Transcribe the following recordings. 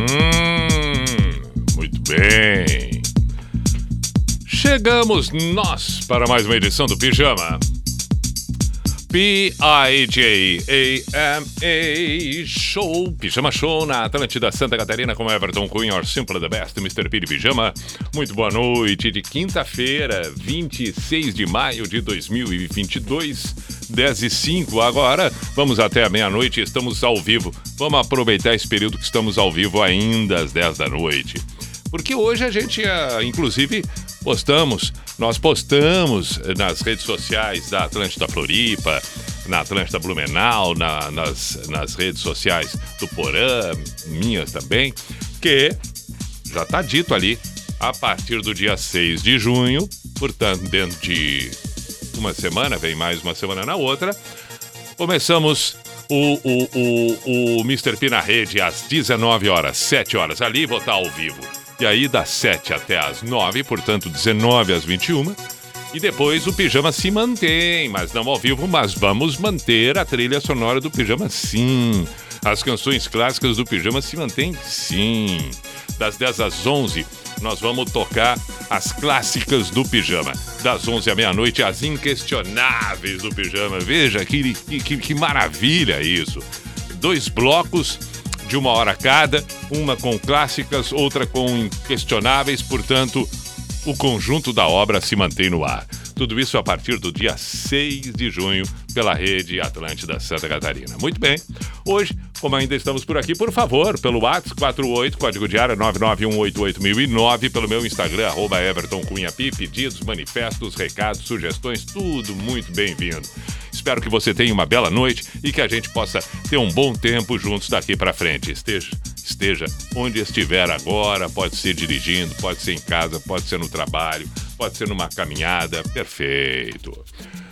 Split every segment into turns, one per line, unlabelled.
Hum, muito bem. Chegamos nós para mais uma edição do Pijama. P-I-J-A-M-A Show, Pijama Show na Atlântida Santa Catarina com Everton Cunha, or Simple the Best, Mr. P de Pijama. Muito boa noite de quinta-feira, 26 de maio de 2022, 10 e 5 agora. Vamos até a meia-noite, estamos ao vivo. Vamos aproveitar esse período que estamos ao vivo ainda às 10 da noite. Porque hoje a gente, ah, inclusive, postamos, nós postamos nas redes sociais da Atlântida Floripa, na Atlântida Blumenau, na- nas, nas redes sociais do Porã, minhas também, que já está dito ali, a partir do dia 6 de junho, portanto, dentro de uma semana, vem mais uma semana na outra, começamos o, o, o, o Mr. P na rede às 19 horas, 7 horas. Ali vou estar ao vivo. E aí, das 7 até às 9, portanto, 19 às 21. E depois o pijama se mantém, mas não ao vivo, mas vamos manter a trilha sonora do pijama sim. As canções clássicas do pijama se mantêm sim. Das 10 às 11, nós vamos tocar as clássicas do pijama. Das 11 à meia-noite, as inquestionáveis do pijama. Veja que, que, que maravilha isso. Dois blocos de uma hora cada, uma com clássicas, outra com inquestionáveis, portanto, o conjunto da obra se mantém no ar. Tudo isso a partir do dia 6 de junho pela rede Atlântida Santa Catarina. Muito bem. Hoje, como ainda estamos por aqui, por favor, pelo WhatsApp 48, código de área 991888009, pelo meu Instagram, arroba Everton Cunha Pi, pedidos, manifestos, recados, sugestões, tudo muito bem-vindo. Espero que você tenha uma bela noite e que a gente possa ter um bom tempo juntos daqui para frente. Esteja, esteja onde estiver agora, pode ser dirigindo, pode ser em casa, pode ser no trabalho, pode ser numa caminhada, perfeito.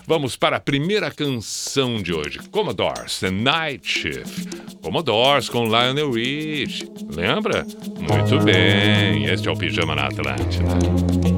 Vamos para a primeira canção de hoje, Commodores, The Night Shift. Commodores com Lionel Rich. Lembra? Muito bem, este é o Pijama na Atlântida.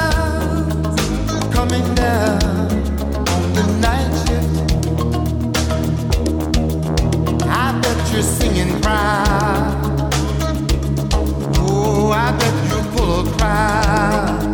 you're singing proud. Oh, I bet you're full of pride.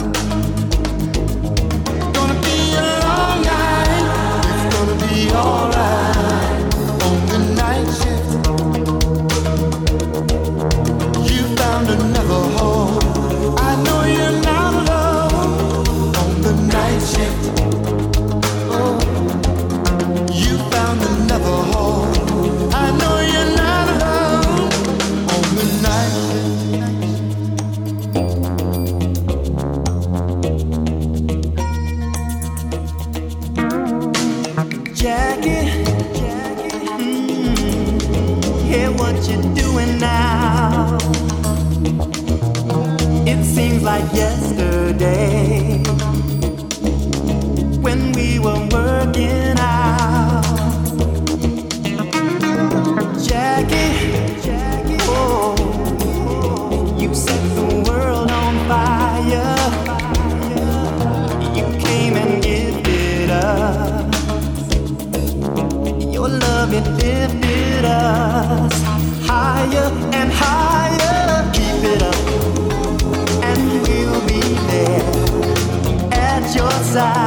you doing now? It seems like yesterday when we were working. Higher and higher. Keep it up, and we'll be there at your side.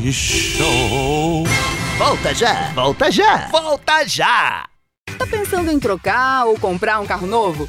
Show.
Volta já, volta já, volta já.
Tá pensando em trocar ou comprar um carro novo?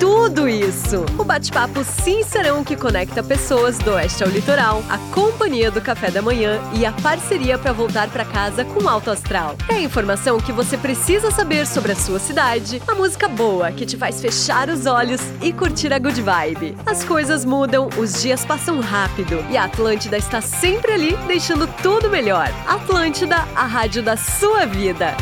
tudo isso. O bate-papo sincerão que conecta pessoas do oeste ao litoral, a companhia do café da manhã e a parceria para voltar para casa com alto astral. É a informação que você precisa saber sobre a sua cidade, a música boa que te faz fechar os olhos e curtir a good vibe. As coisas mudam, os dias passam rápido e a Atlântida está sempre ali deixando tudo melhor. Atlântida, a rádio da sua vida.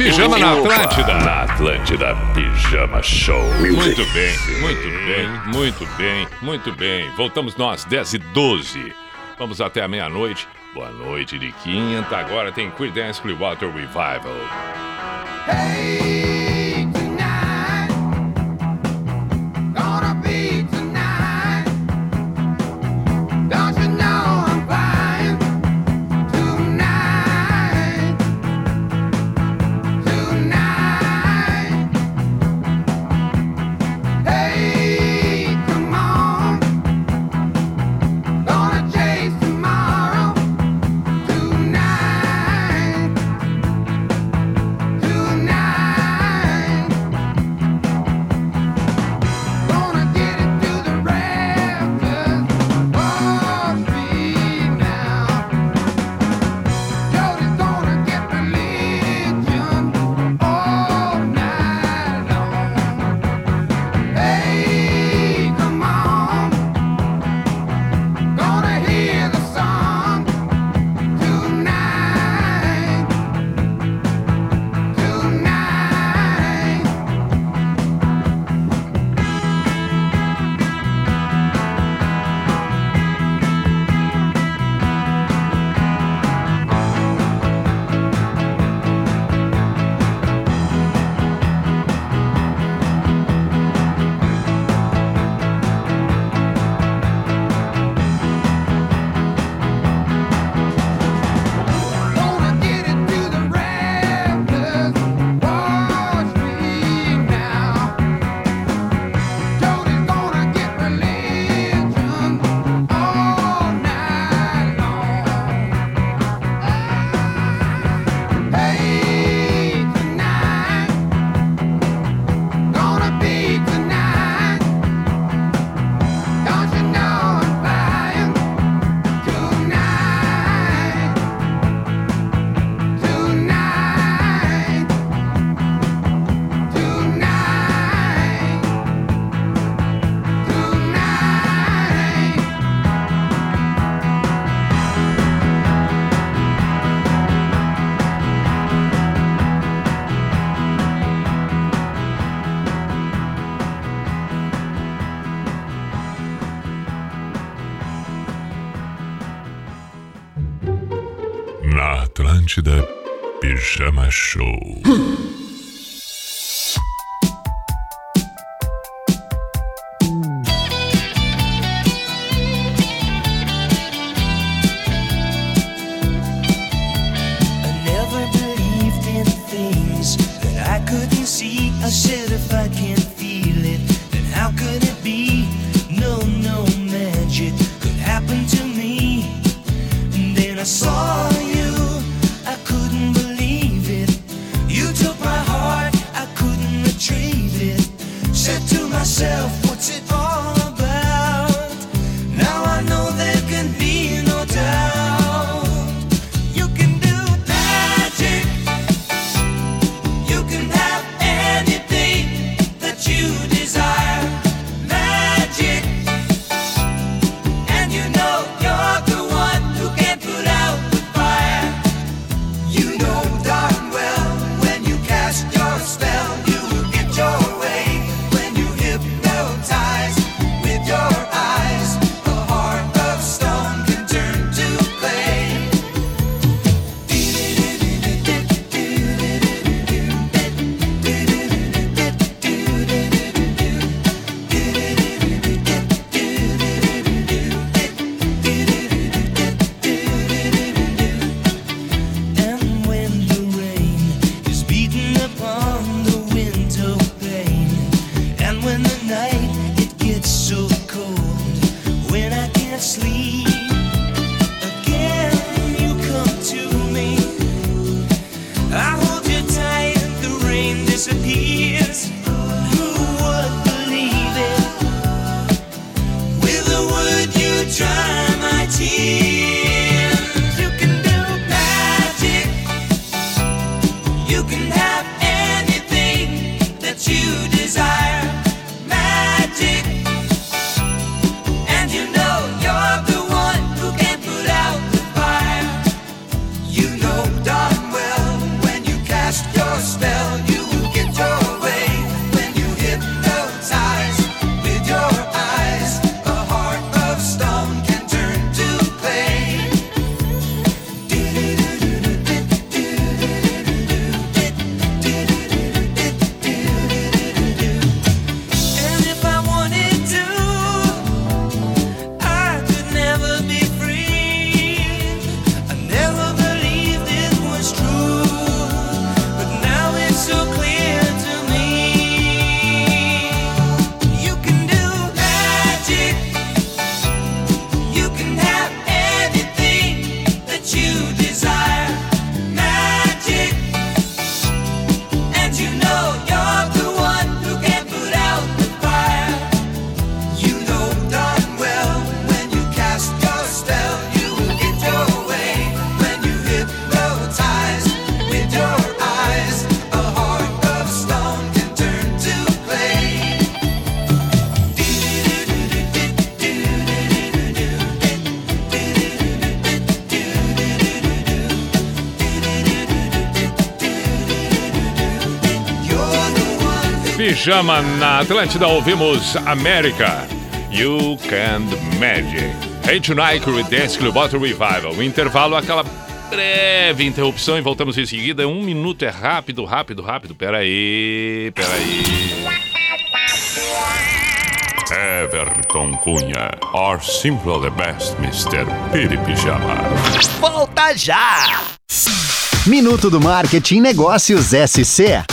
Pijama na Atlântida. Na Atlântida, Pijama Show. Muito bem, muito bem, muito bem, muito bem. Voltamos nós, 10 e 12. Vamos até a meia-noite. Boa noite de quinta. Agora tem Creedence Clearwater Revival.
Hey,
Pijama na Atlântida, ouvimos América. You Can Magic. Hey Tonight, Creedence Clearwater Revival. O intervalo, aquela breve interrupção e voltamos em seguida. Um minuto é rápido, rápido, rápido. Peraí, peraí. Everton Cunha, or simple the best, Mr. Piri Pijama.
Volta já!
Minuto do Marketing Negócios SC.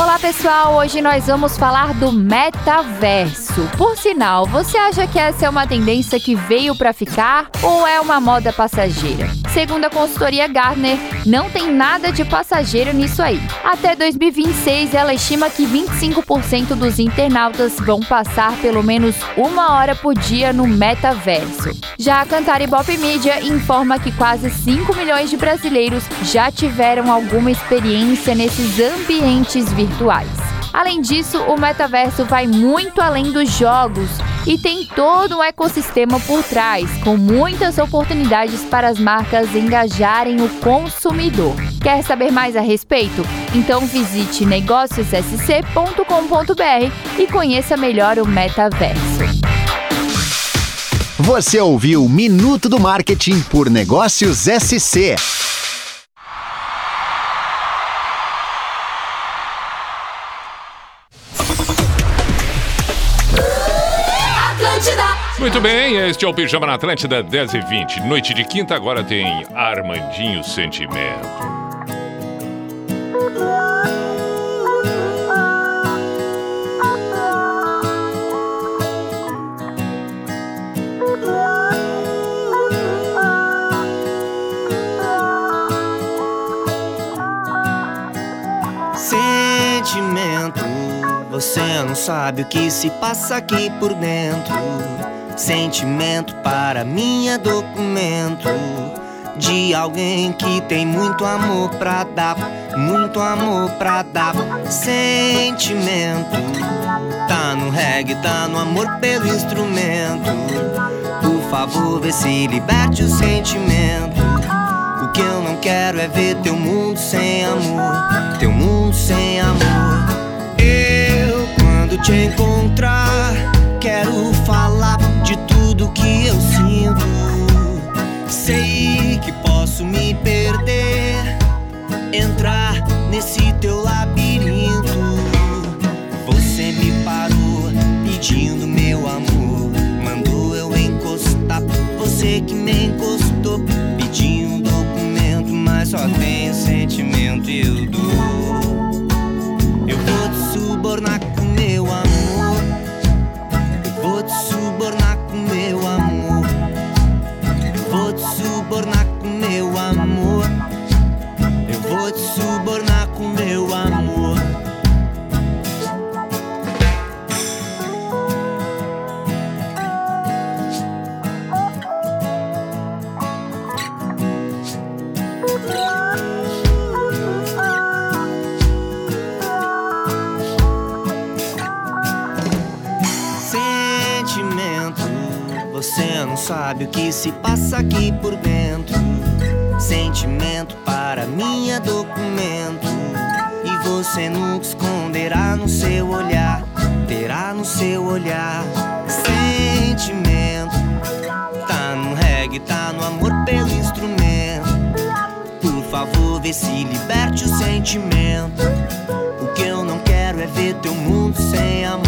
Olá pessoal, hoje nós vamos falar do metaverso. Por sinal, você acha que essa é uma tendência que veio para ficar ou é uma moda passageira? Segundo a consultoria Gartner, não tem nada de passageiro nisso aí. Até 2026, ela estima que 25% dos internautas vão passar pelo menos uma hora por dia no metaverso. Já a Cantar Ibope Media informa que quase 5 milhões de brasileiros já tiveram alguma experiência nesses ambientes virtuais. Além disso, o metaverso vai muito além dos jogos e tem todo um ecossistema por trás, com muitas oportunidades para as marcas engajarem o consumidor. Quer saber mais a respeito? Então visite negóciossc.com.br e conheça melhor o metaverso.
Você ouviu Minuto do Marketing por Negócios SC.
Muito bem, este é o Pijama na Atlântida 10 e 20. Noite de quinta, agora tem Armandinho Sentimento.
Sentimento, você não sabe o que se passa aqui por dentro. Sentimento para mim é documento de alguém que tem muito amor pra dar, muito amor pra dar. Sentimento tá no reggae, tá no amor pelo instrumento. Por favor, vê se liberte o sentimento. O que eu não quero é ver teu mundo sem amor, teu mundo sem amor. Eu, quando te encontrar, Sei que posso me perder, entrar nesse teu labirinto. Você me parou pedindo meu amor, mandou eu encostar. Você que me encostou pedindo um documento, mas só tem sentimento e eu dou. Eu vou te subornar sabe o que se passa aqui por dentro. Sentimento para mim é documento. E você nunca esconderá no seu olhar, terá no seu olhar. Sentimento, tá no reggae, tá no amor pelo instrumento. Por favor, vê se liberte o sentimento. O que eu não quero é ver teu mundo sem amor,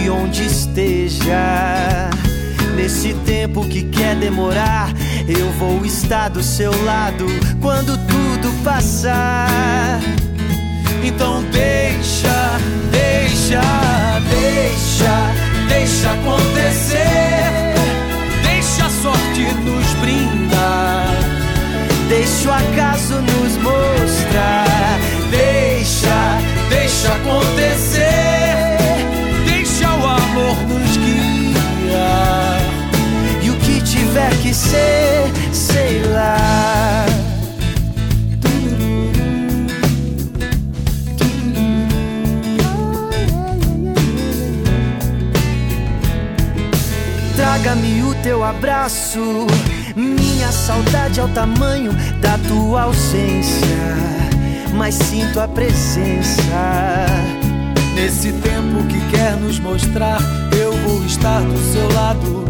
de onde esteja. Nesse tempo que quer demorar, eu vou estar do seu lado quando tudo passar. Então deixa, deixa, deixa, deixa acontecer. Deixa a sorte
nos brinda. Deixa o acaso nos mostrar. Deixa, deixa acontecer. Tiver que ser, sei lá. Traga-me o teu abraço. Minha saudade é o tamanho da tua ausência. Mas sinto a presença. Nesse tempo que quer nos mostrar, eu vou estar do seu lado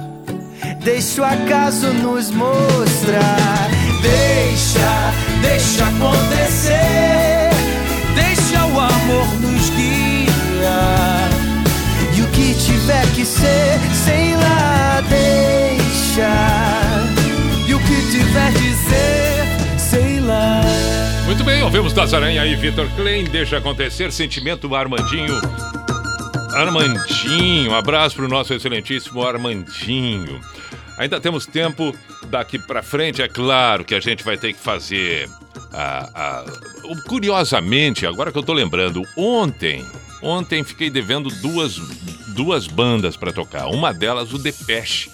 Deixa o acaso nos mostrar. Deixa, deixa acontecer. Deixa o amor nos guiar. E o que tiver que ser, sei lá, deixa. E o que tiver de ser, sei lá.
Muito bem, ouvimos das Aranha aí, Vitor Klein. Deixa acontecer, sentimento Armandinho. Armandinho, abraço pro nosso excelentíssimo Armandinho. Ainda temos tempo daqui pra frente, é claro que a gente vai ter que fazer. curiosamente, agora que eu tô lembrando, ontem, ontem fiquei devendo duas, duas bandas pra tocar. Uma delas, o Depeche.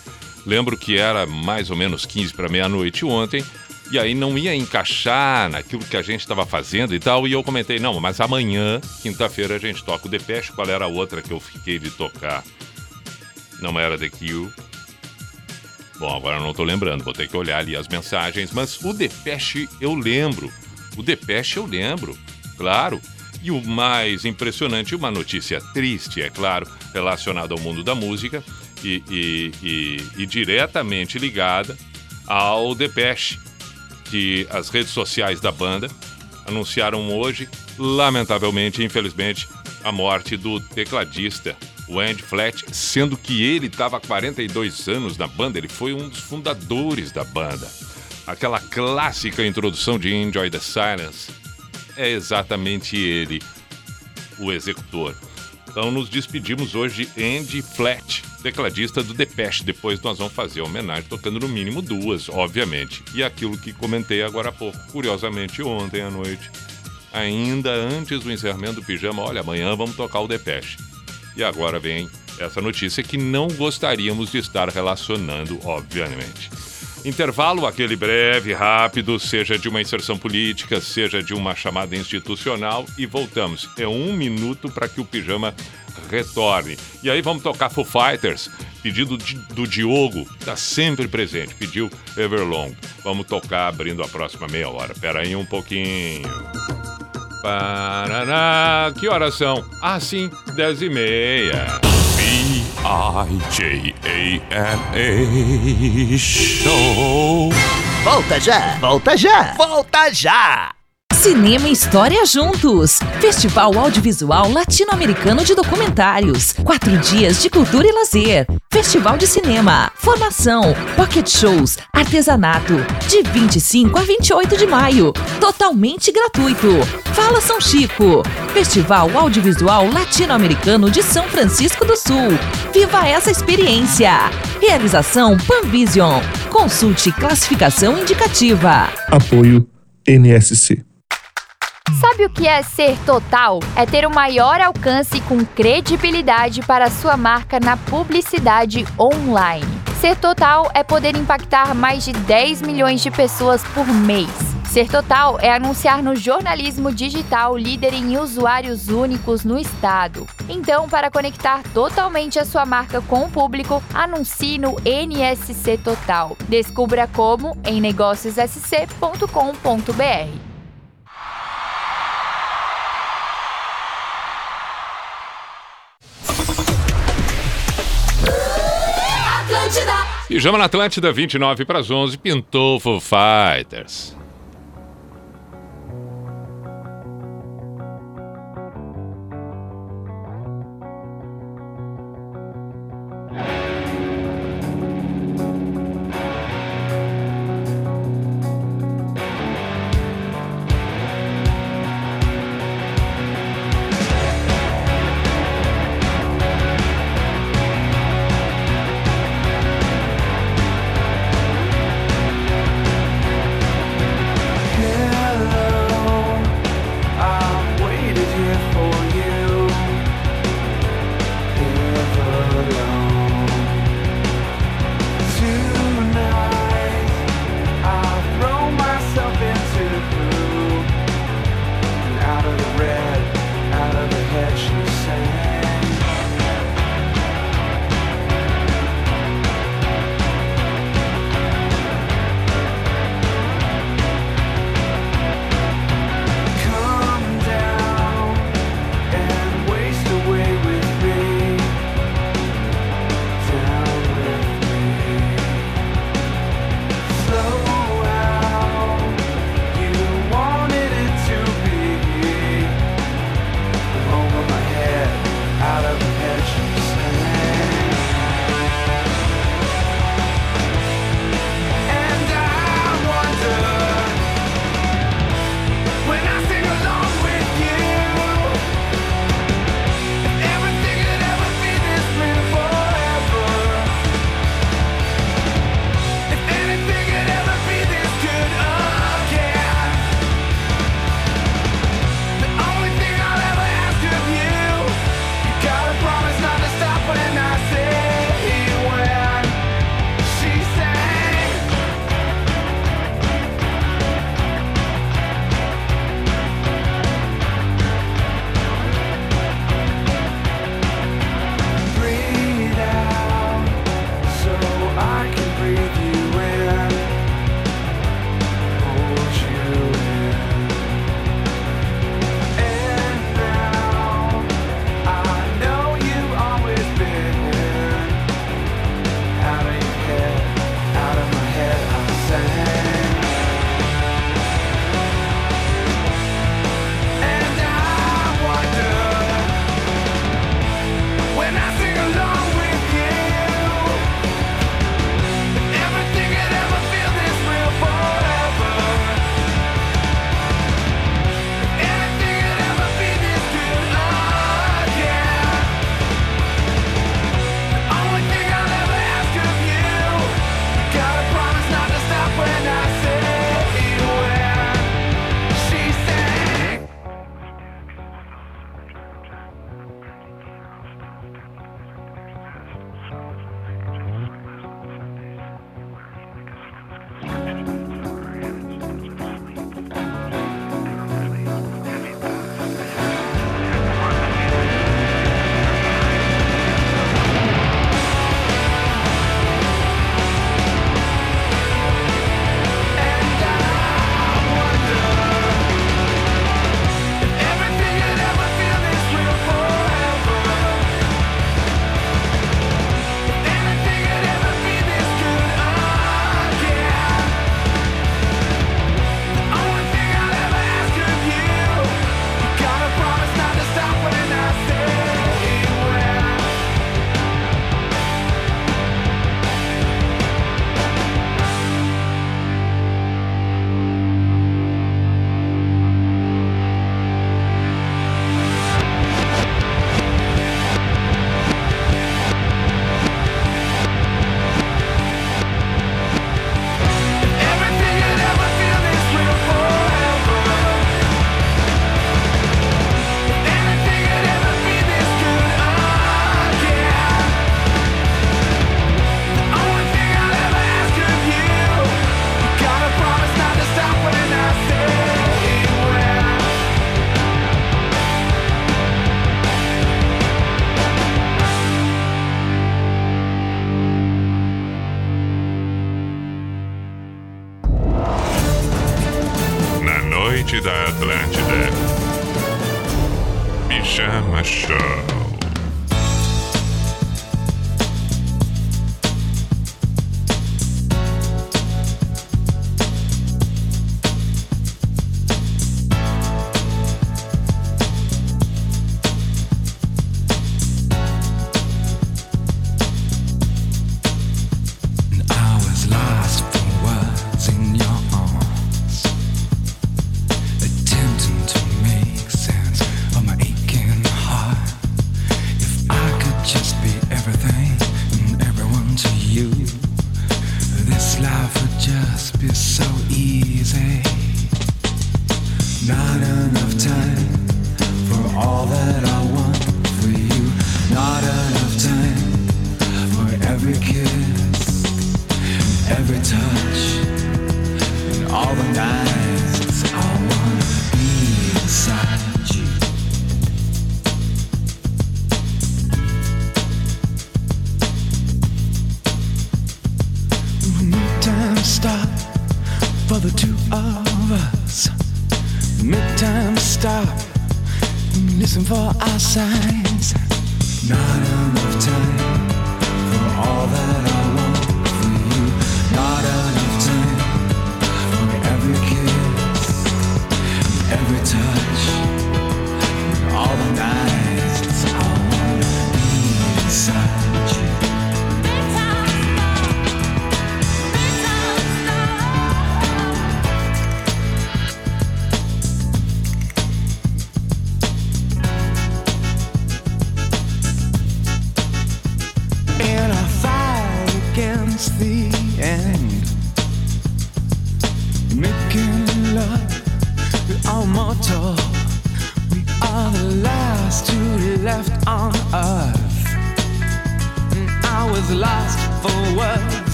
Lembro que era mais ou menos 15 para meia-noite ontem. E aí não ia encaixar naquilo que a gente estava fazendo e tal. E eu comentei, não, mas amanhã, quinta-feira, a gente toca o Depeche. Qual era a outra que eu fiquei de tocar? Não era The Cure. Bom, agora não tô lembrando, vou ter que olhar ali as mensagens. Mas o Depeche eu lembro. O Depeche eu lembro, claro. E o mais impressionante, uma notícia triste, é claro, relacionada ao mundo da música e, e- e- e diretamente ligada ao Depeche, que as redes sociais da banda anunciaram hoje, lamentavelmente, infelizmente, a morte do tecladista o Andy Flat, sendo que ele estava há 42 anos na banda, ele foi um dos fundadores da banda. Aquela clássica introdução de Enjoy the Silence é exatamente ele, o executor. Então nos despedimos hoje de Andy Flat, tecladista do Depeche. Depois nós vamos fazer a homenagem tocando no mínimo duas, obviamente. E aquilo que comentei agora há pouco, curiosamente ontem à noite, ainda antes do encerramento do pijama, olha, amanhã vamos tocar o Depeche. E agora vem essa notícia que não gostaríamos de estar relacionando, obviamente. Intervalo, aquele breve, rápido, seja de uma inserção política, seja de uma chamada institucional, e voltamos. É um minuto para que o pijama retorne. E aí vamos tocar Foo Fighters, pedido do Diogo, está sempre presente, pediu Everlong. Vamos tocar abrindo a próxima meia hora. Pera aí um pouquinho. Paraná, que horas são? Ah, sim, dez e meia.
B-I-J-A-M-A Show. Volta já, volta já, volta já.
Cinema e História Juntos. Festival Audiovisual Latino-Americano de Documentários. Quatro dias de cultura e lazer. Festival de Cinema, Formação, Pocket Shows, Artesanato. De 25 a 28 de maio. Totalmente gratuito. Fala São Chico. Festival Audiovisual Latino-Americano de São Francisco do Sul. Viva essa experiência. Realização Panvision. Consulte classificação indicativa.
Apoio NSC.
Sabe o que é ser total? É ter o maior alcance com credibilidade para sua marca na publicidade online. Ser total é poder impactar mais de 10 milhões de pessoas por mês. Ser total é anunciar no jornalismo digital líder em usuários únicos no estado. Então, para conectar totalmente a sua marca com o público, anuncie no NSC Total. Descubra como em negóciossc.com.br.
Pijama na Atlântida, 29 para as 11, pintou Foo Fighters.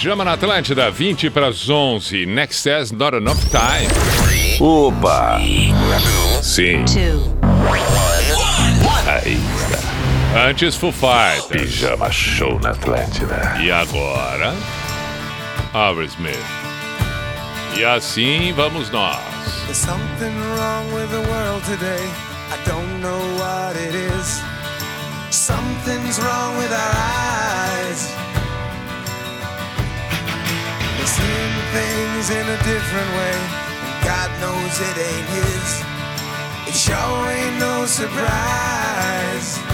Pijama na Atlântida, 20 para as 11. Next says not enough time.
Opa!
Sim. Aí está. Antes Foo Fighters.
Pijama Show na Atlântida.
E agora? Albert Smith. E assim vamos nós.
There's something wrong with the world today. I don't know what it is. Something's wrong with our eyes. things in a different way, and God knows it ain't his. It sure ain't no surprise.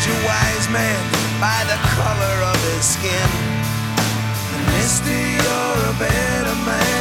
judge a wise man by the color of his skin. And mister, you're a better man.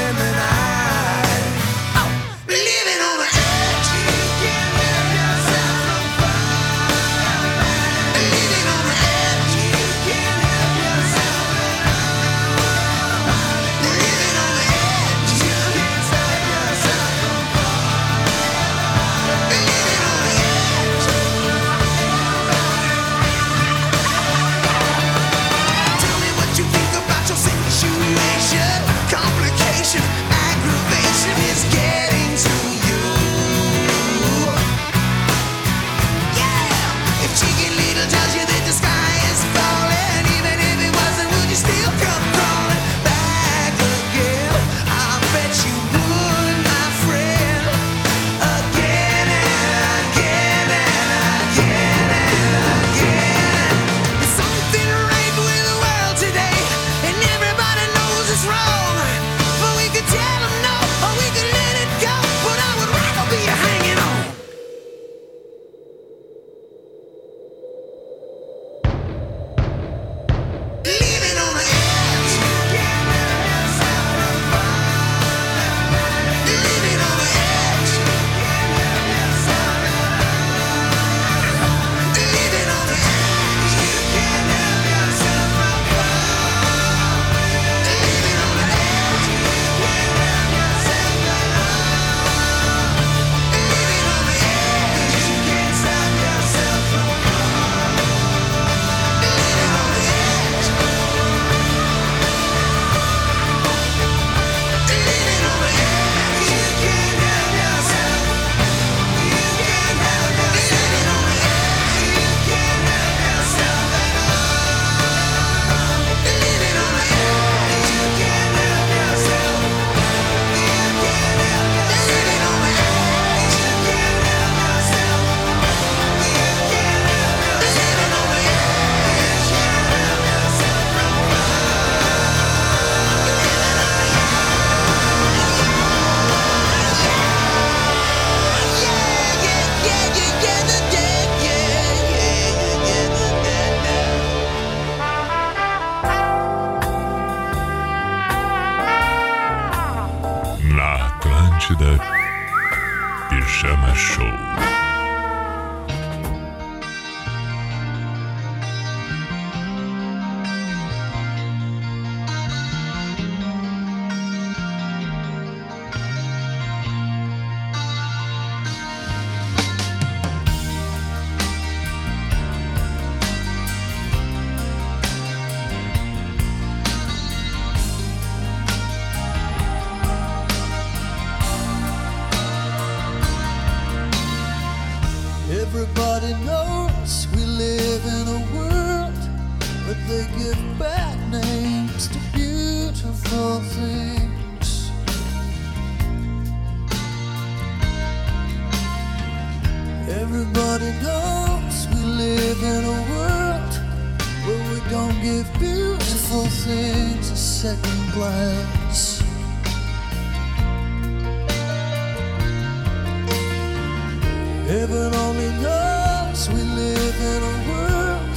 Heaven only knows we live in a world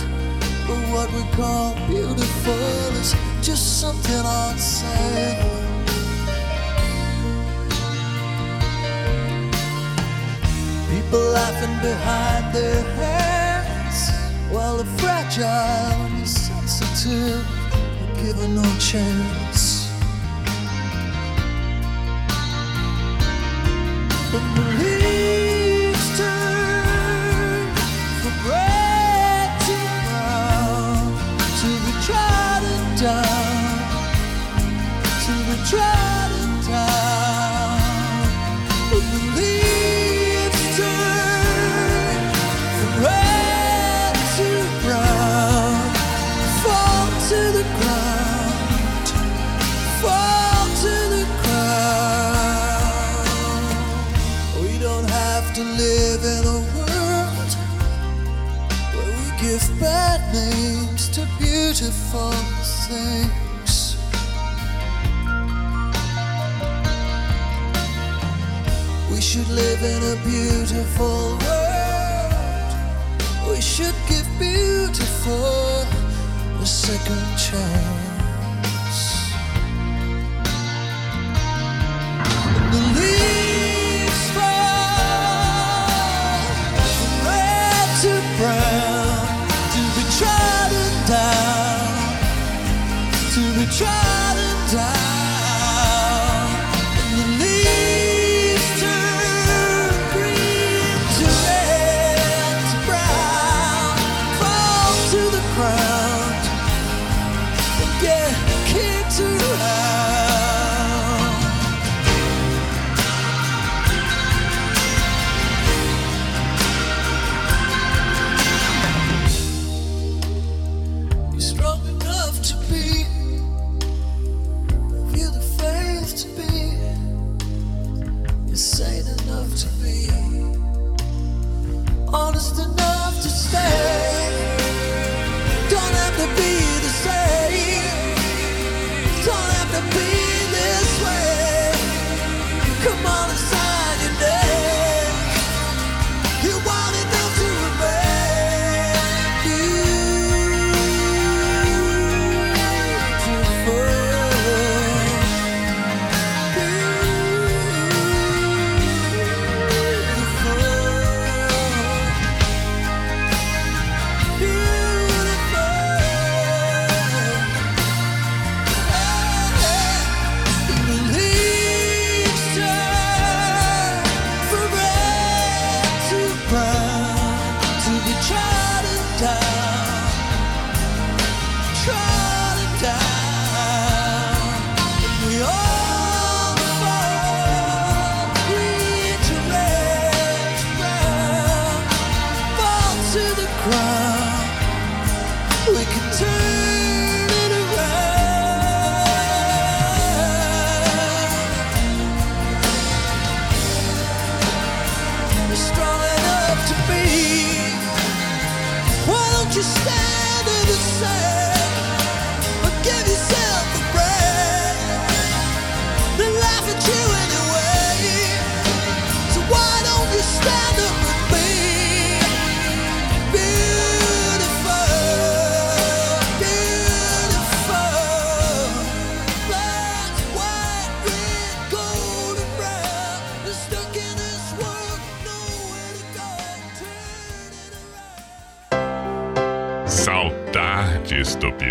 where what we call beautiful is just something on. People laughing behind their hands while the fragile and the sensitive are given no chance. beautiful world. We should give beautiful a second chance.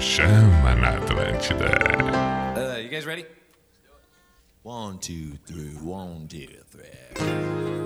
Sham on
Atlântida.
Uh, you guys ready? One, two, three, one, two, three.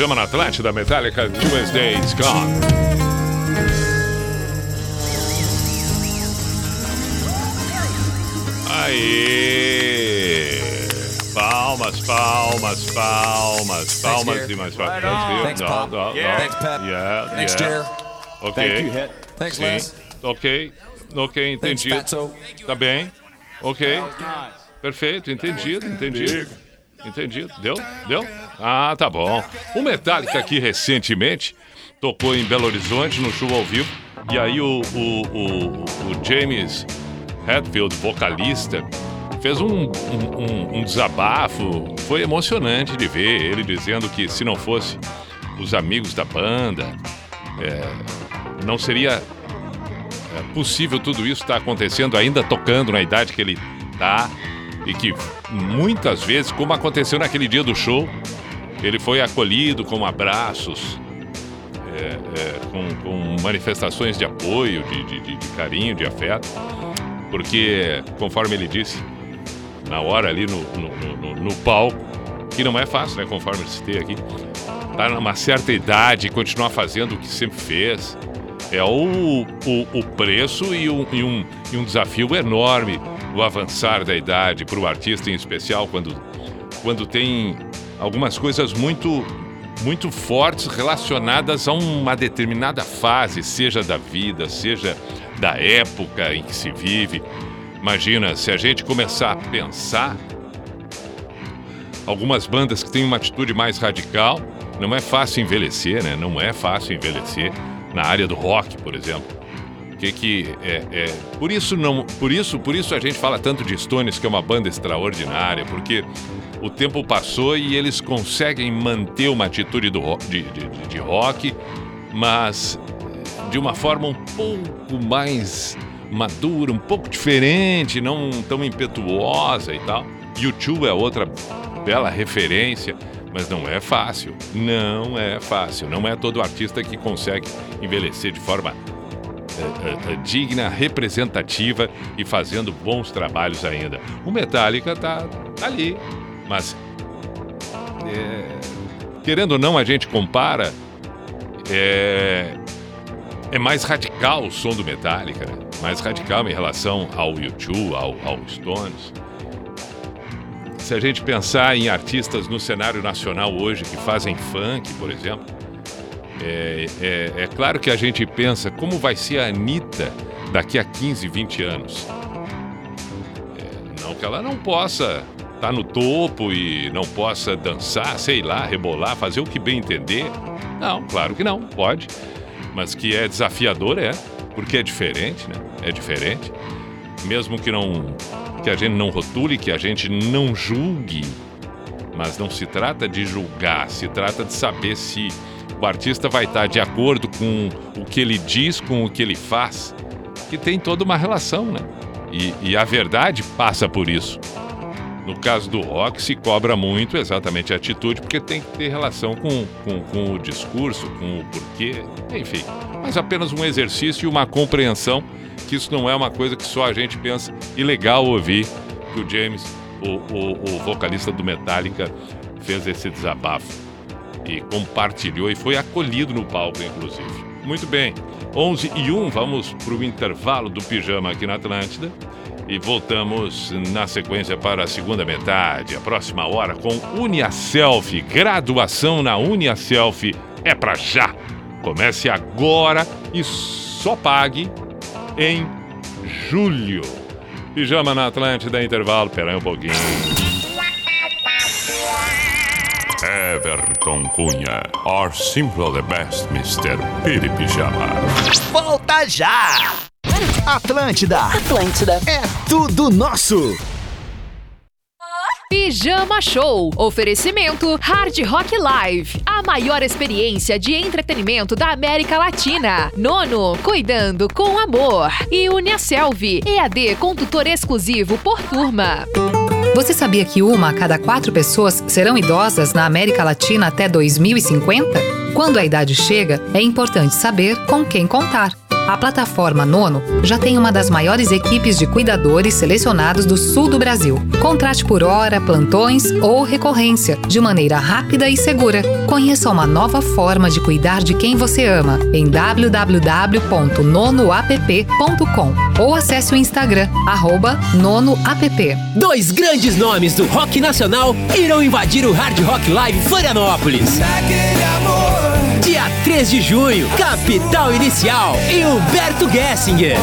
Pijama na Atlântida, Metallica, Tuesday It's Gone. Aê! Palmas, palmas, palmas, palmas e mais palmas.
Thanks, Pop. Yeah. Thanks, Pep.
Yeah,
Thanks,
yeah.
dear.
Ok.
Thank you, Hit. Thanks,
Sim.
Les.
Ok, ok,
Thanks,
entendido.
Fatso.
Tá bem. Ok. Perfeito, entendido, entendido. Entendido. Deu? Deu? Ah, tá bom. O Metallica aqui recentemente tocou em Belo Horizonte no show ao vivo. E aí o, o, o, o James Hetfield, vocalista, fez um, um, um- desabafo. Foi emocionante de ver ele dizendo que se não fosse os amigos da banda, é, não seria é possível tudo isso estar acontecendo ainda tocando na idade que ele tá e que muitas vezes, como aconteceu naquele dia do show, ele foi acolhido com abraços, é, é, com, com manifestações de apoio, de, de- de- carinho, de afeto, porque, conforme ele disse, na hora ali no, no, no- no- palco, que não é fácil, né? Conforme eu citei aqui, tá numa certa idade e continuar fazendo o que sempre fez. É o, o, o preço e um, e, um, e um desafio enorme o avançar da idade para o artista em especial quando, quando tem algumas coisas muito muito fortes relacionadas a uma determinada fase, seja da vida, seja da época em que se vive. Imagina se a gente começar a pensar algumas bandas que têm uma atitude mais radical, não é fácil envelhecer, né? Não é fácil envelhecer na área do rock, por exemplo. Que que é, é por isso não, por isso, por isso a gente fala tanto de Stones que é uma banda extraordinária, porque o tempo passou e eles conseguem manter uma atitude do de, de, de- rock, mas de uma forma um pouco mais madura, um pouco diferente, não tão impetuosa e tal. U2 é outra bela referência, mas não é fácil. Não é fácil. Não é todo artista que consegue envelhecer de forma é, é, é, digna, representativa e fazendo bons trabalhos ainda. O Metallica tá, tá ali, mas é, querendo ou não, a gente compara. É, é mais radical o som do Metallica, né? mais radical em relação ao U2, ao, ao Stones. Se a gente pensar em artistas no cenário nacional hoje que fazem funk, por exemplo, é, é- é claro que a gente pensa como vai ser a Anitta daqui a 15, 20 anos. É, não que ela não possa estar no topo e não possa dançar, sei lá, rebolar, fazer o que bem entender. Não, claro que não, pode. Mas que é desafiador, é, porque é diferente, né? É diferente. Mesmo que não que a gente não rotule, que a gente não julgue, mas não se trata de julgar, se trata de saber se o artista vai estar de acordo com o que ele diz, com o que ele faz, que tem toda uma relação, né? E, e a verdade passa por isso. No caso do rock, se cobra muito exatamente a atitude, porque tem que ter relação com, com, com o discurso, com o porquê, enfim. Mas apenas um exercício e uma compreensão que isso não é uma coisa que só a gente pensa. E legal ouvir que o James, o, o, o vocalista do Metallica, fez esse desabafo e compartilhou e foi acolhido no palco, inclusive. Muito bem, 11 e 1, vamos para o intervalo do pijama aqui na Atlântida e voltamos na sequência para a segunda metade, a próxima hora com Uniaself. Graduação na Uniaself é para já. Comece agora e só pague em julho. Pijama na Atlântida, intervalo, pera um pouquinho. Everton Cunha, or simple the best, Mr. Piri Pijama.
Volta já! Atlântida.
Atlântida.
É tudo nosso.
Pijama Show. Oferecimento Hard Rock Live. A maior experiência de entretenimento da América Latina. Nono, cuidando com amor. E Uniaselv. EAD com tutor exclusivo por turma.
Você sabia que uma a cada quatro pessoas serão idosas na América Latina até 2050? Quando a idade chega, é importante saber com quem contar. A plataforma Nono já tem uma das maiores equipes de cuidadores selecionados do sul do Brasil. Contrate por hora, plantões ou recorrência, de maneira rápida e segura. Conheça uma nova forma de cuidar de quem você ama em www.nonoapp.com ou acesse o Instagram, arroba nonoapp.
Dois grandes nomes do rock nacional irão invadir o Hard Rock Live Florianópolis. Dia 3 de junho, Capital Inicial e Humberto Gessinger.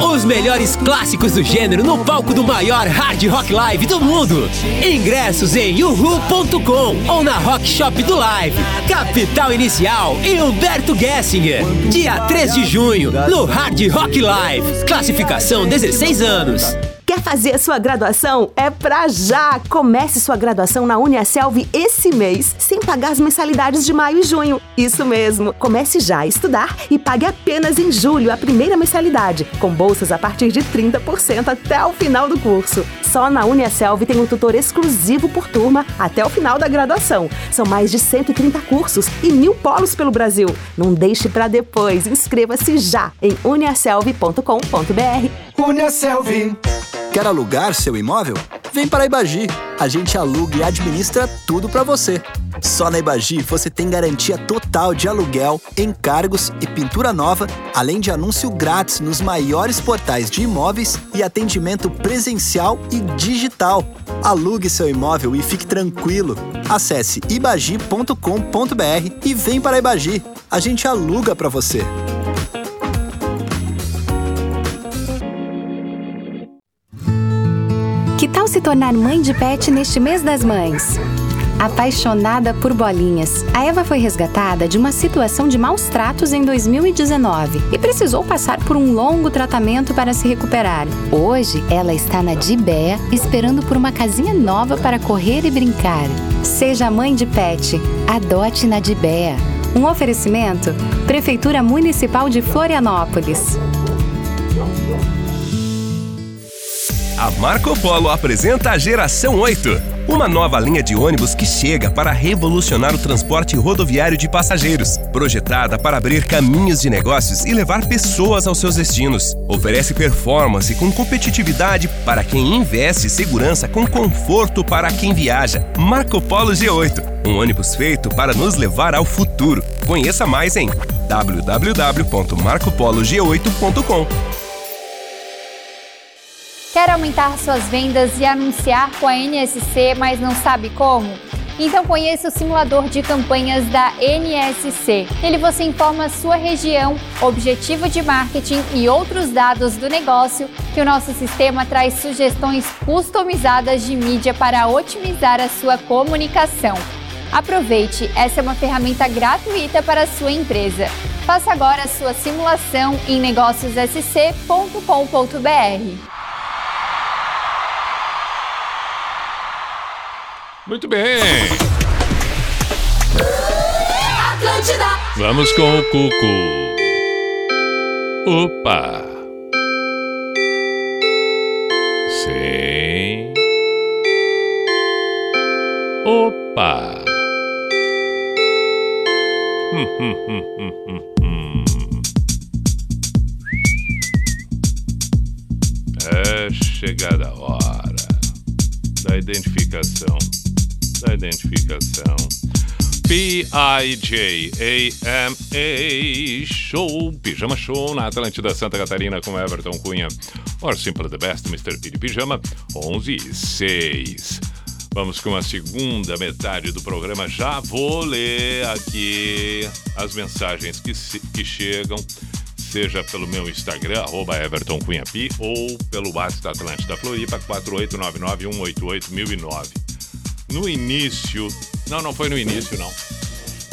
Os melhores clássicos do gênero no palco do maior Hard Rock Live do mundo. Ingressos em uhu.com ou na Rock Shop do Live. Capital Inicial e Humberto Gessinger. Dia 3 de junho, no Hard Rock Live. Classificação 16 anos.
Quer fazer a sua graduação? É pra já! Comece sua graduação na Uniaselv esse mês, sem pagar as mensalidades de maio e junho. Isso mesmo! Comece já a estudar e pague apenas em julho a primeira mensalidade, com bolsas a partir de 30% até o final do curso. Só na Uniaselv tem um tutor exclusivo por turma até o final da graduação. São mais de 130 cursos e mil polos pelo Brasil. Não deixe pra depois. Inscreva-se já em uniaselv.com.br.
Uniaselv. Quer alugar seu imóvel? Vem para a Ibagi. A gente aluga e administra tudo para você. Só na Ibagi você tem garantia total de aluguel, encargos e pintura nova, além de anúncio grátis nos maiores portais de imóveis e atendimento presencial e digital. Alugue seu imóvel e fique tranquilo. Acesse ibagi.com.br e vem para a Ibagi. A gente aluga para você.
Se tornar mãe de pet neste mês das mães? Apaixonada por bolinhas, a Eva foi resgatada de uma situação de maus tratos em 2019 e precisou passar por um longo tratamento para se recuperar. Hoje, ela está na Dibé, esperando por uma casinha nova para correr e brincar. Seja mãe de pet, adote na Dibé. Um oferecimento: Prefeitura Municipal de Florianópolis.
A Marco Polo apresenta a Geração 8, uma nova linha de ônibus que chega para revolucionar o transporte rodoviário de passageiros, projetada para abrir caminhos de negócios e levar pessoas aos seus destinos. Oferece performance com competitividade para quem investe segurança com conforto para quem viaja. Marco Polo G8, um ônibus feito para nos levar ao futuro. Conheça mais em www.marcopolog8.com.
Quer aumentar suas vendas e anunciar com a NSC, mas não sabe como? Então conheça o simulador de campanhas da NSC. Nele você informa sua região, objetivo de marketing e outros dados do negócio, que o nosso sistema traz sugestões customizadas de mídia para otimizar a sua comunicação. Aproveite, essa é uma ferramenta gratuita para a sua empresa. Faça agora a sua simulação em negóciossc.com.br.
Muito bem.
Atlântida.
Vamos com o Cuco. Opa. Sim. Opa. Hum, hum, hum, hum, hum, hum. É chegada a hora da identificação. Da identificação. P-I-J-A-M-A Show, Pijama Show na Atlântida Santa Catarina com Everton Cunha. Or Simple the Best, Mr. P de Pijama, 11 e 6. Vamos com a segunda metade do programa. Já vou ler aqui as mensagens que, se- que chegam, seja pelo meu Instagram, arroba Everton Cunha Pi, ou pelo WhatsApp da Atlântida Floripa, 48991881009. No início, não, não foi no início, não.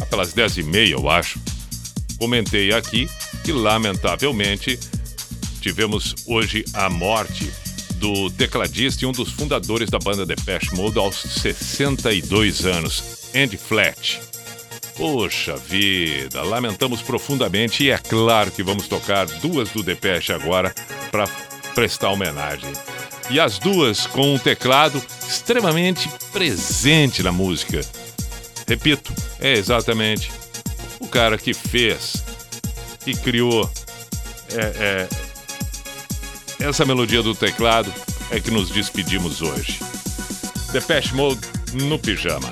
Pelas 10h30, eu acho, comentei aqui que, lamentavelmente, tivemos hoje a morte do tecladista e um dos fundadores da banda Depeche Mode aos 62 anos, Andy Flat. Poxa vida, lamentamos profundamente e é claro que vamos tocar duas do Depeche agora para prestar homenagem. E as duas com um teclado extremamente presente na música. Repito, é exatamente o cara que fez
e criou é, é, essa melodia do teclado é que nos despedimos hoje. Depeche Mode no pijama.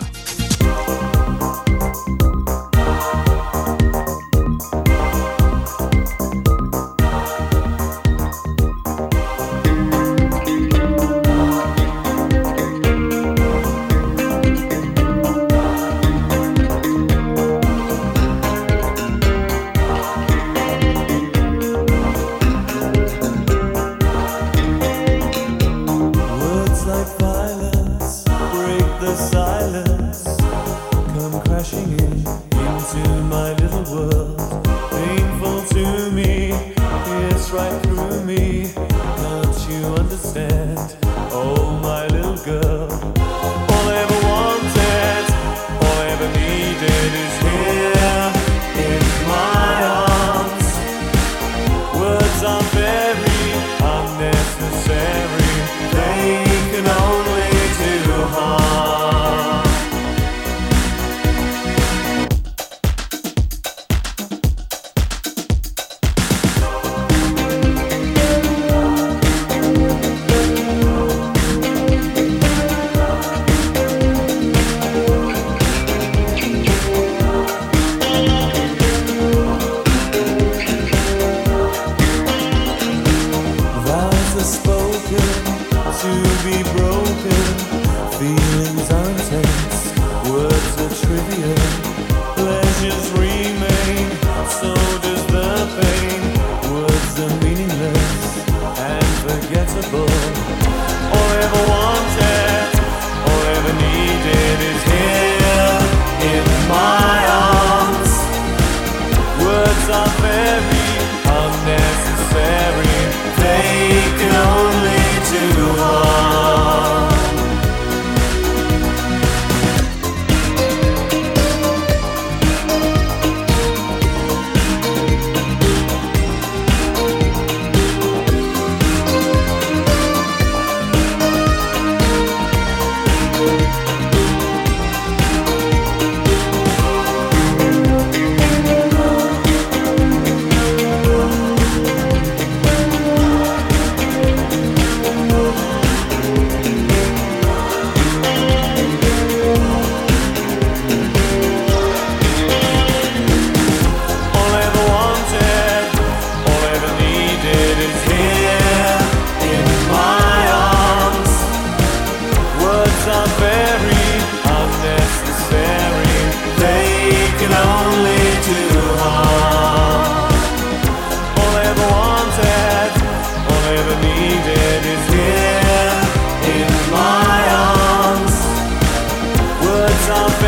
of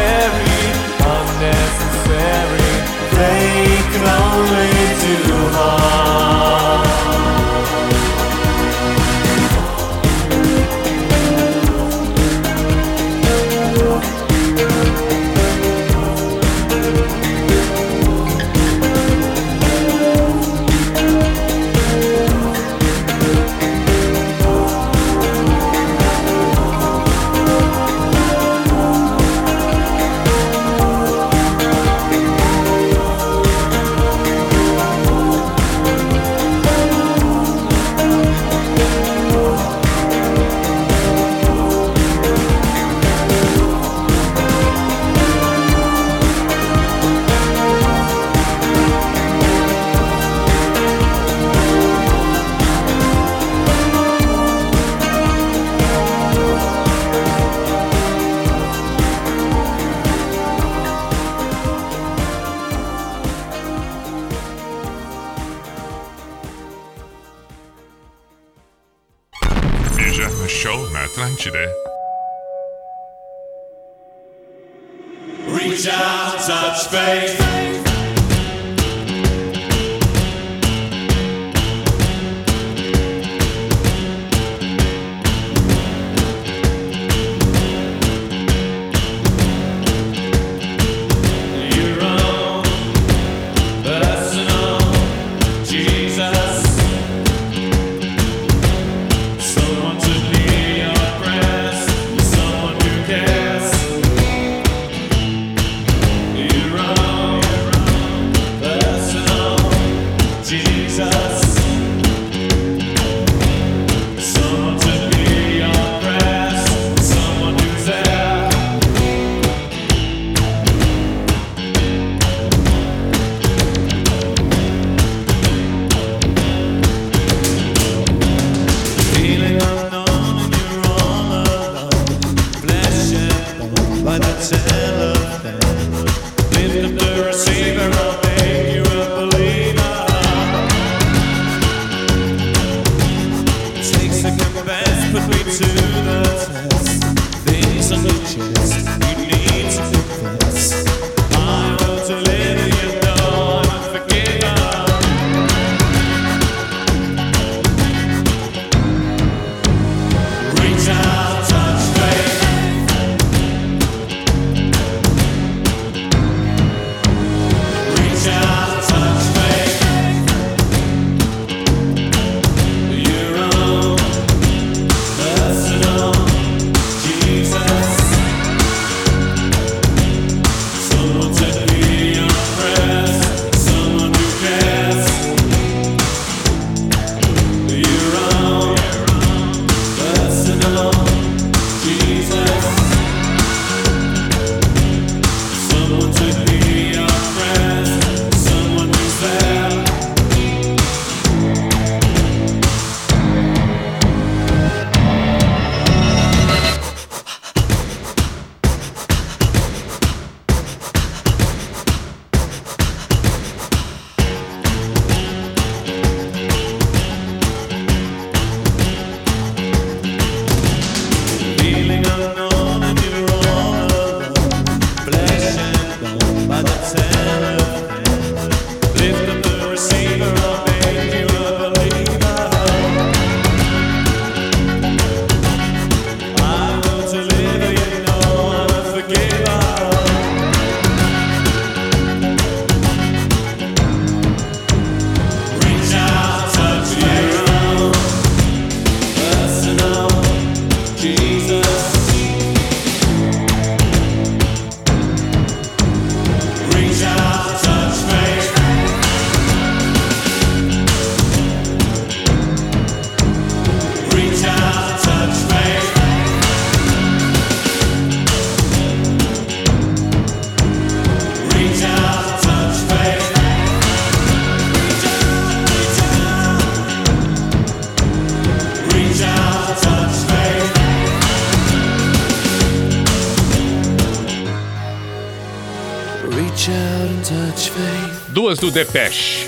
Depeche.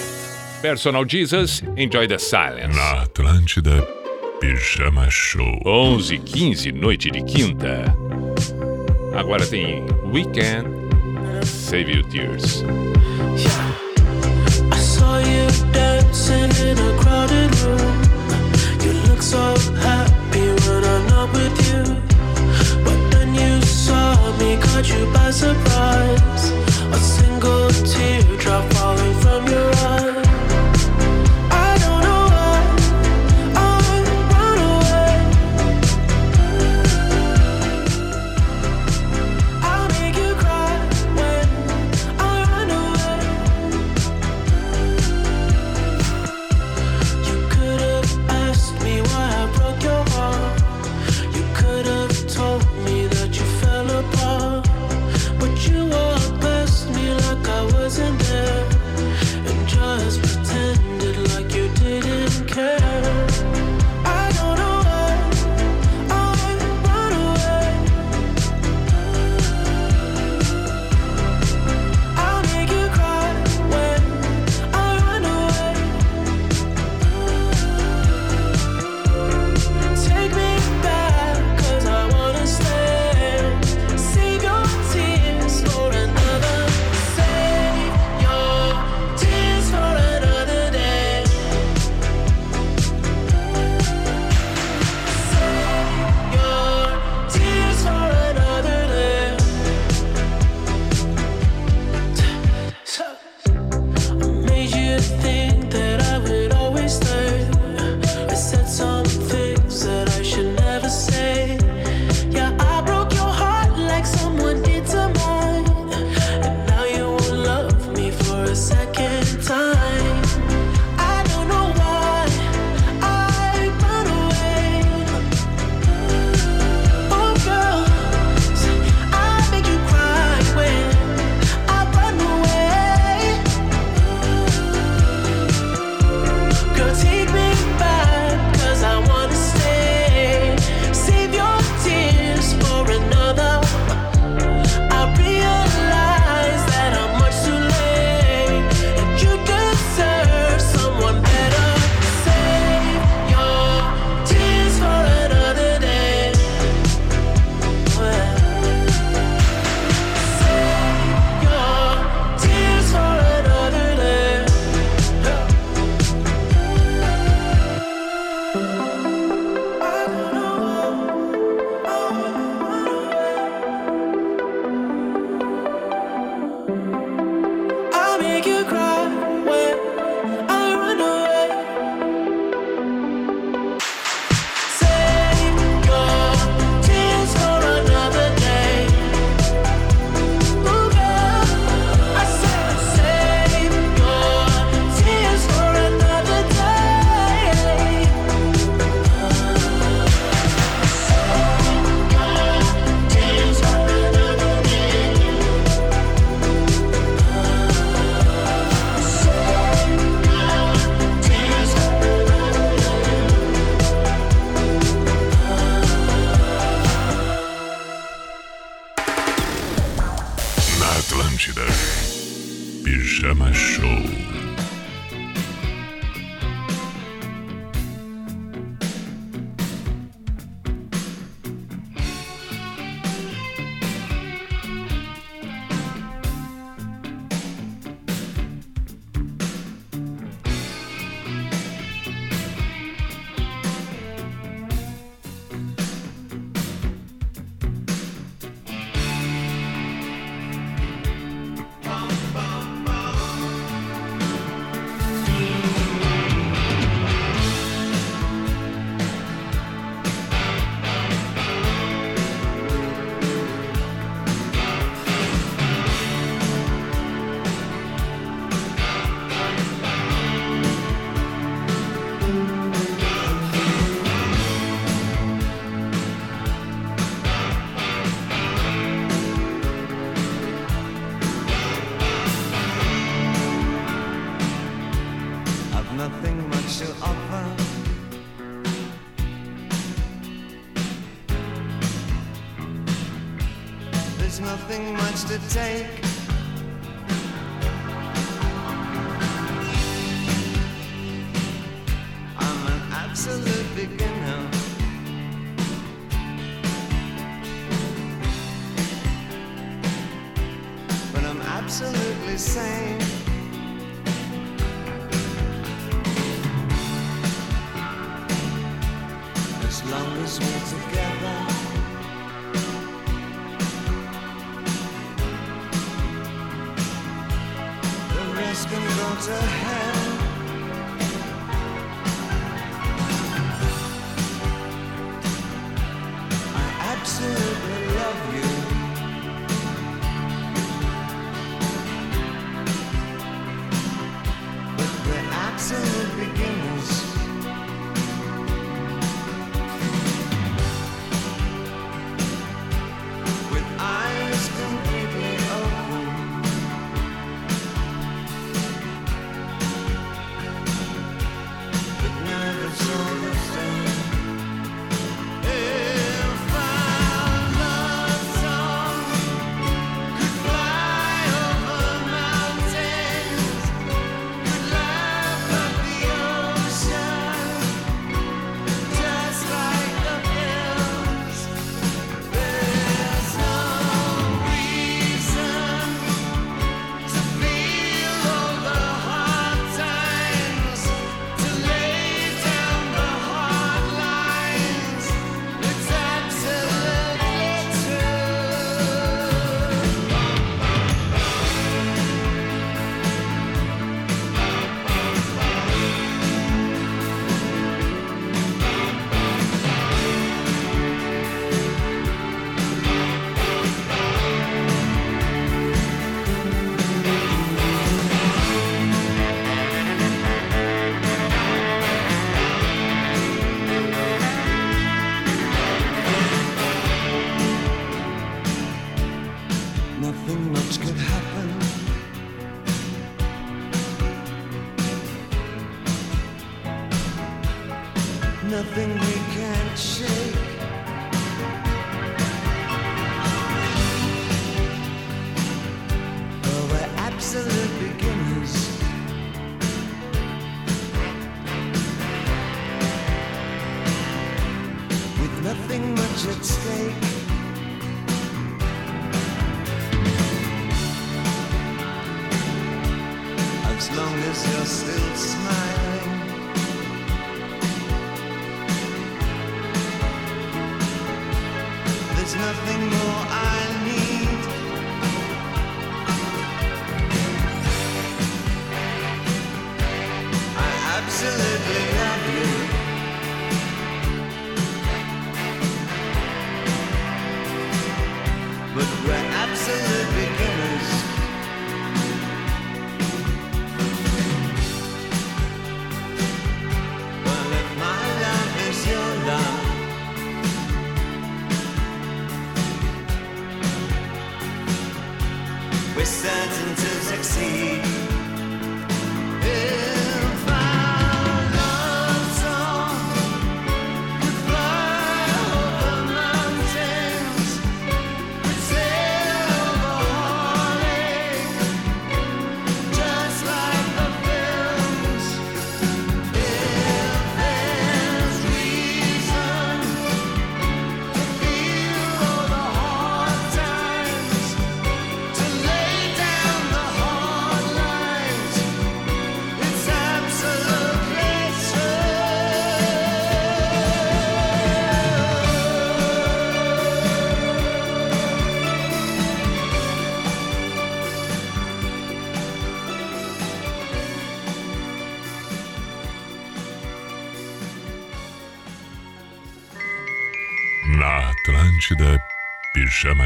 Personal Jesus, Enjoy the Silence.
Na Atlântida, Pijama Show.
11h15, noite de quinta. Agora tem Weekend, Save Your Tears. Yeah.
I saw you dancing in a crowded room. You look so happy when I'm not with you. But then you saw me, caught you by surprise. single tear drop falling from your
eyes.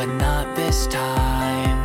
but not this time.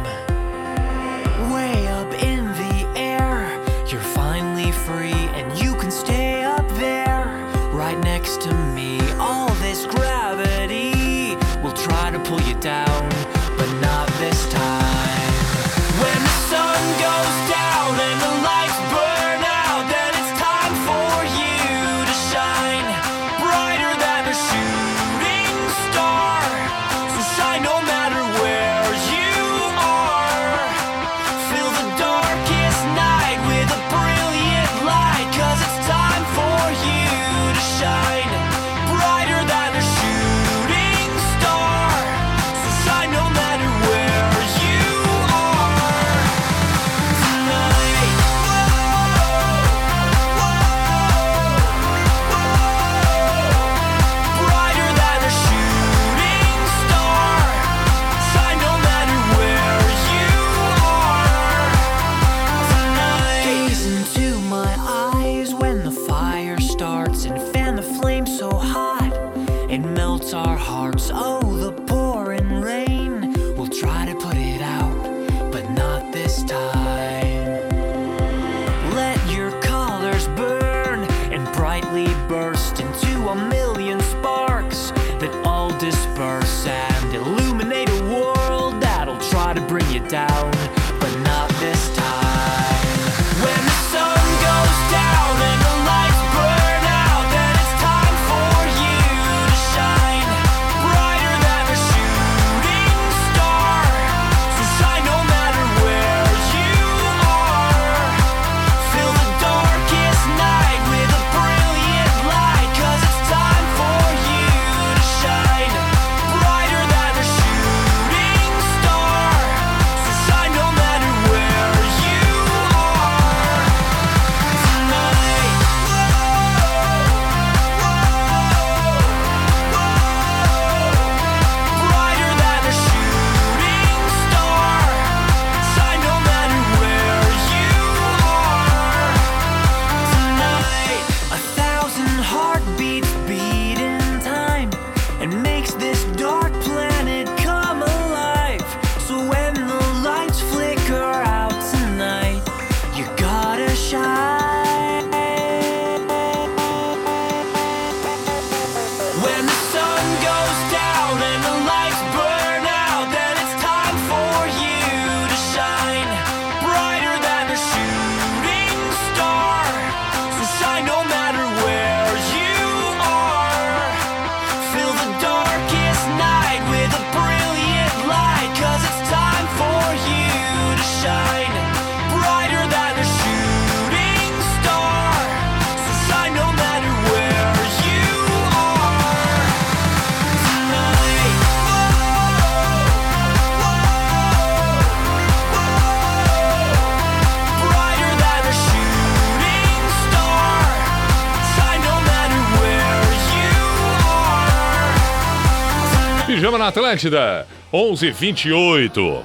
Atlântida, 11:28.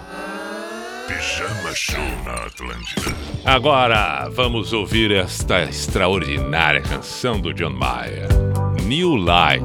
Pijama Show na Atlântida.
Agora vamos ouvir esta extraordinária canção do John Mayer, New Light.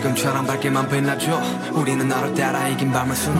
지금처럼 밝게만 빛나죠. 우리는 나로 따라 이긴 밤을
숨어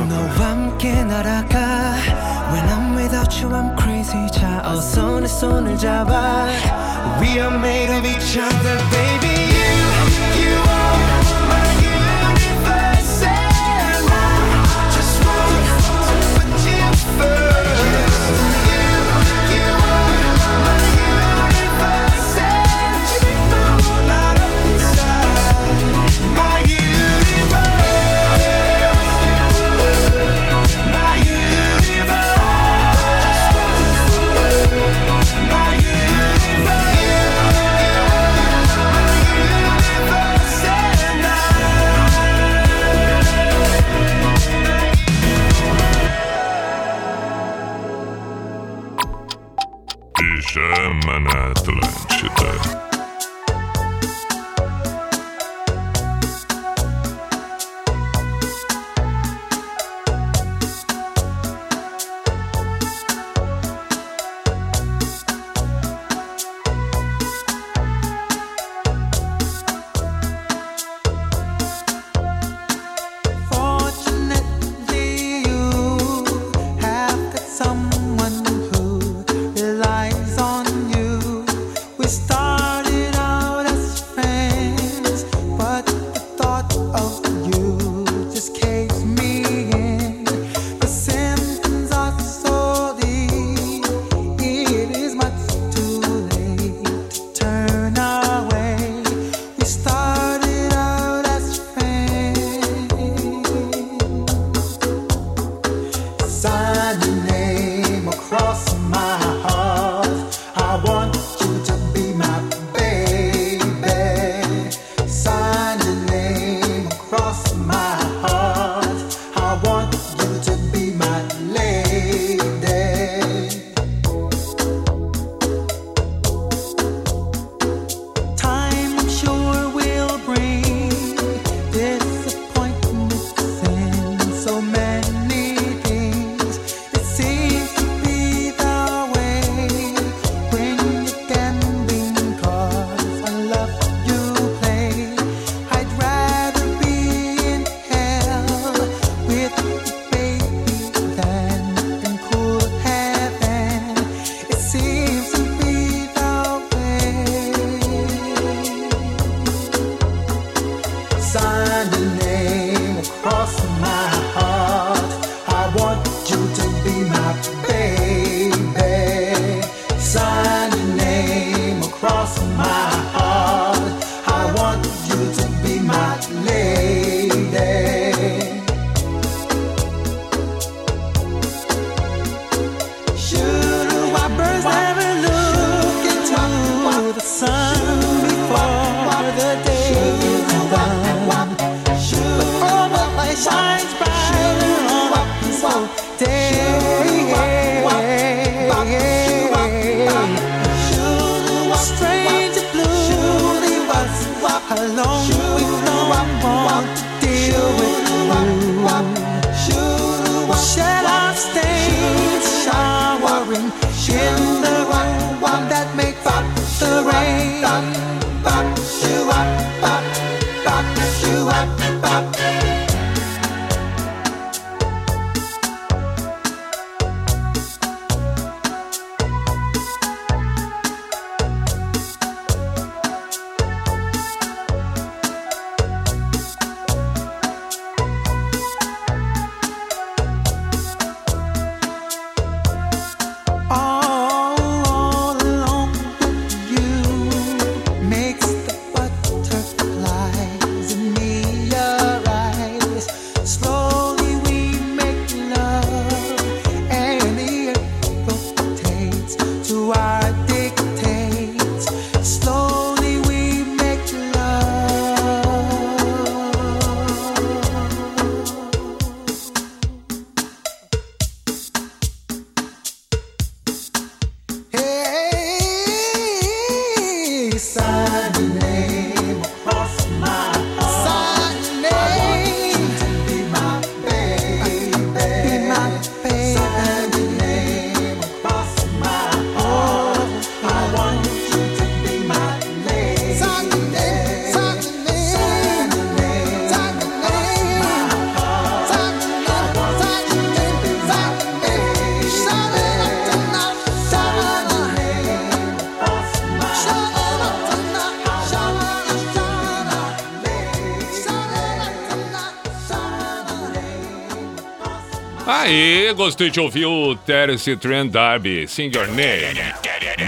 Aê, gostei de ouvir o Terence Trent D'Arby, Sing Your Name,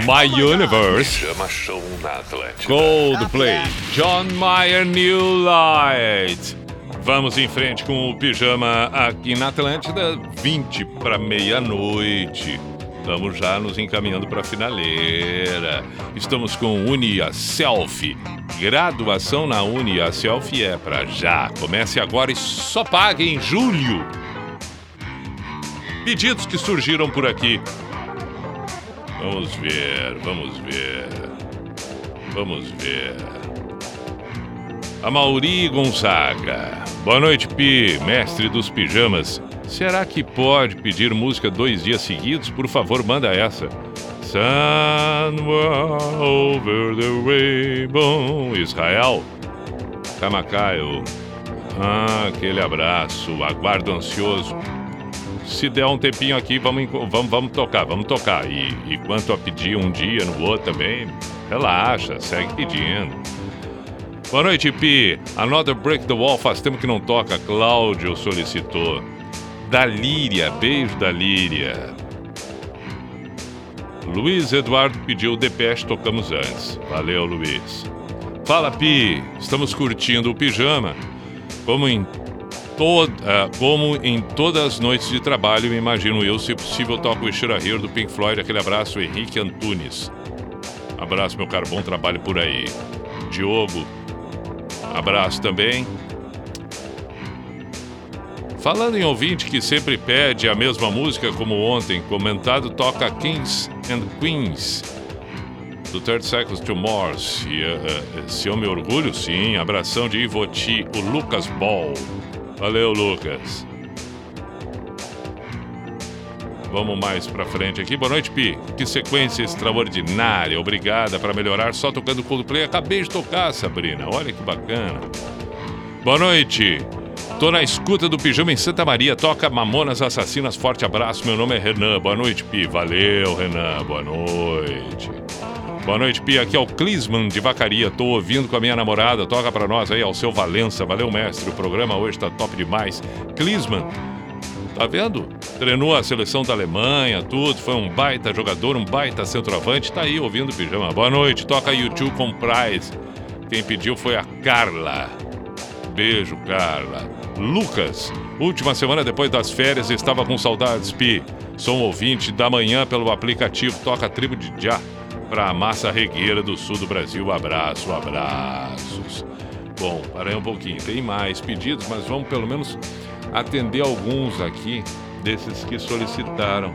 My Universe. Coldplay, John Mayer New Light. Vamos em frente com o pijama aqui na Atlântida, 20 para meia-noite. Estamos já nos encaminhando para a finaleira. Estamos com Unia Selfie. Graduação na Unia Selfie é para já. Comece agora e só pague em julho. Pedidos que surgiram por aqui. Vamos ver, vamos ver. Vamos ver. A Mauri Gonzaga. Boa noite, Pi, mestre dos pijamas. Será que pode pedir música dois dias seguidos? Por favor, manda essa. Somewhere over the rainbow. Israel. Camacaio. Ah, aquele abraço. Aguardo ansioso. Se der um tempinho aqui, vamos, vamos, vamos tocar, vamos tocar. E, e quanto a pedir um dia no outro também, relaxa, segue pedindo. Boa noite, Pi. Another Break the Wall faz tempo que não toca. Cláudio solicitou. Da Líria, beijo da Líria. Luiz Eduardo pediu Depeche, tocamos antes. Valeu, Luiz. Fala, Pi. Estamos curtindo o pijama. Como em, ah, como em todas as noites de trabalho, imagino eu, se possível, toco o Here do Pink Floyd. Aquele abraço, Henrique Antunes. Abraço, meu caro. Bom trabalho por aí. Diogo. Abraço também. Falando em ouvinte que sempre pede a mesma música como ontem, comentado toca Kings and Queens do Third Cycles to Mars. E, eh, eh, se eu me orgulho, sim. Abração de Ivoti, o Lucas Ball. Valeu, Lucas. Vamos mais pra frente aqui. Boa noite, Pi. Que sequência extraordinária. Obrigada para melhorar só tocando Coldplay. Acabei de tocar, Sabrina. Olha que bacana. Boa noite. Tô na escuta do Pijama em Santa Maria. Toca Mamonas Assassinas. Forte abraço. Meu nome é Renan. Boa noite, Pi. Valeu, Renan. Boa noite. Boa noite, Pi. Aqui é o Clisman de Vacaria. Tô ouvindo com a minha namorada. Toca pra nós aí, ao seu Valença. Valeu, mestre. O programa hoje tá top demais. Clisman, tá vendo? Treinou a seleção da Alemanha, tudo. Foi um baita jogador, um baita centroavante. Tá aí ouvindo pijama. Boa noite. Toca YouTube com Prize. Quem pediu foi a Carla. Beijo, Carla. Lucas, última semana depois das férias, estava com saudades, Pi. Sou um ouvinte da manhã pelo aplicativo Toca Tribo de Já para a massa regueira do sul do Brasil. Abraço, abraços. Bom, parei um pouquinho. Tem mais pedidos, mas vamos pelo menos atender alguns aqui desses que solicitaram.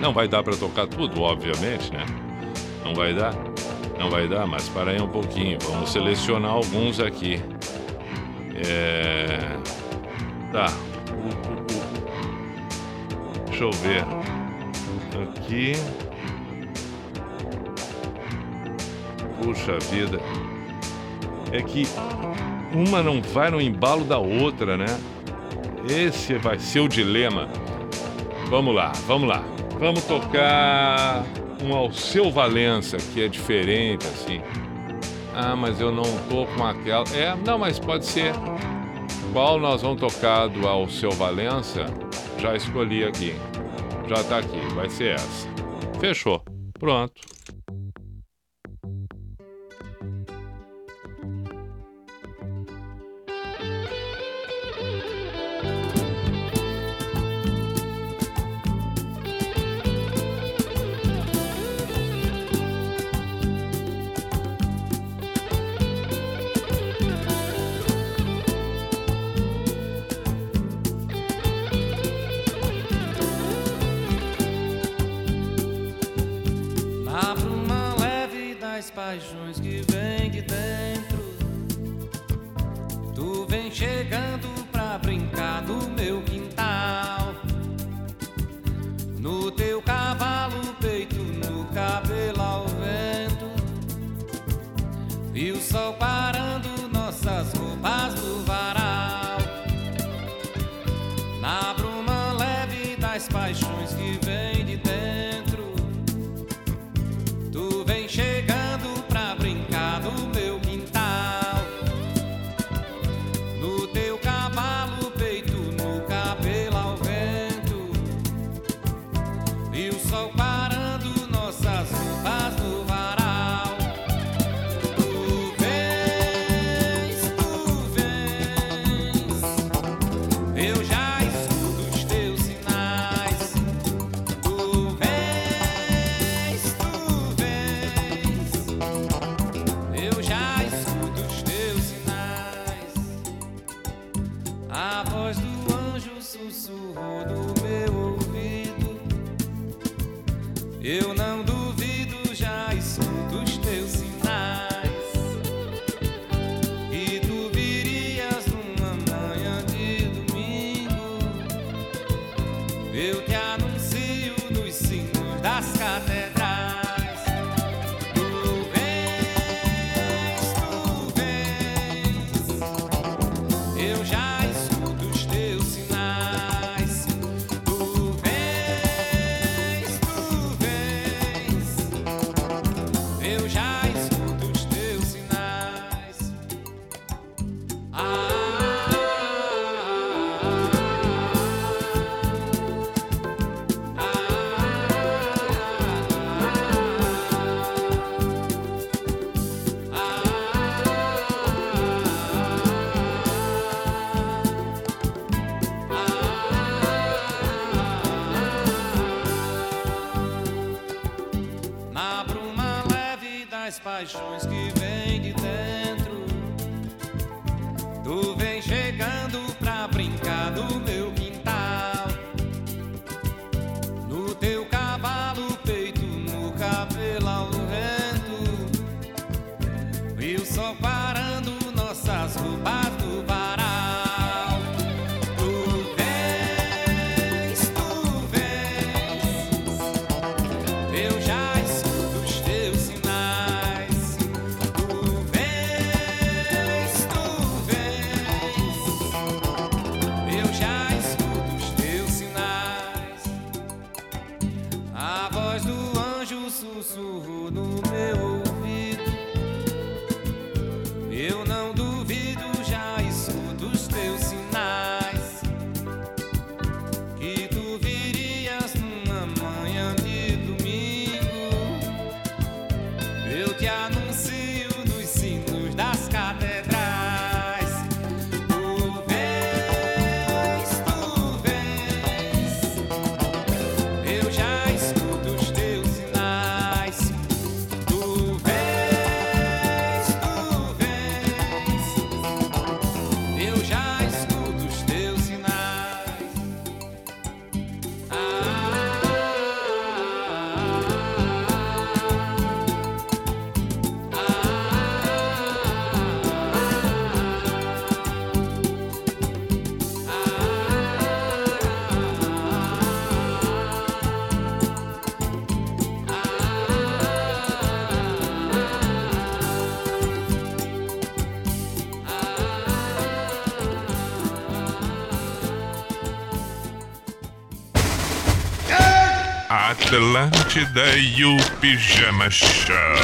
Não vai dar para tocar tudo, obviamente, né? Não vai dar? Não vai dar, mas para aí um pouquinho. Vamos selecionar alguns aqui. É... Tá. Deixa eu ver. Aqui. Puxa vida. É que uma não vai no embalo da outra, né? Esse vai ser o dilema. Vamos lá, vamos lá. Vamos tocar um Alceu Valença, que é diferente, assim. Ah, mas eu não tô com aquela. É, não, mas pode ser. Qual nós vamos tocar do Alceu Valença? Já escolhi aqui. Já tá aqui, vai ser essa. Fechou. Pronto.
Atlântida e o Pijama Show.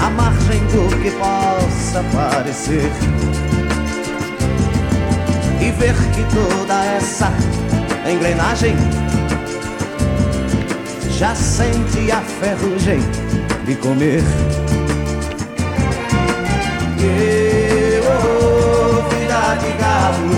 à margem do que possa parecer. E ver que toda essa engrenagem já sente a ferrugem de comer. E, oh, vida de galo,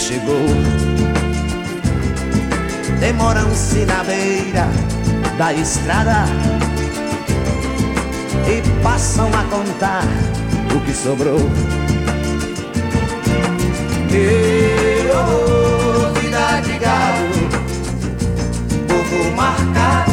chegou. Demoram-se na beira da estrada e passam a contar o que sobrou. E oh, vida de gado, povo marcado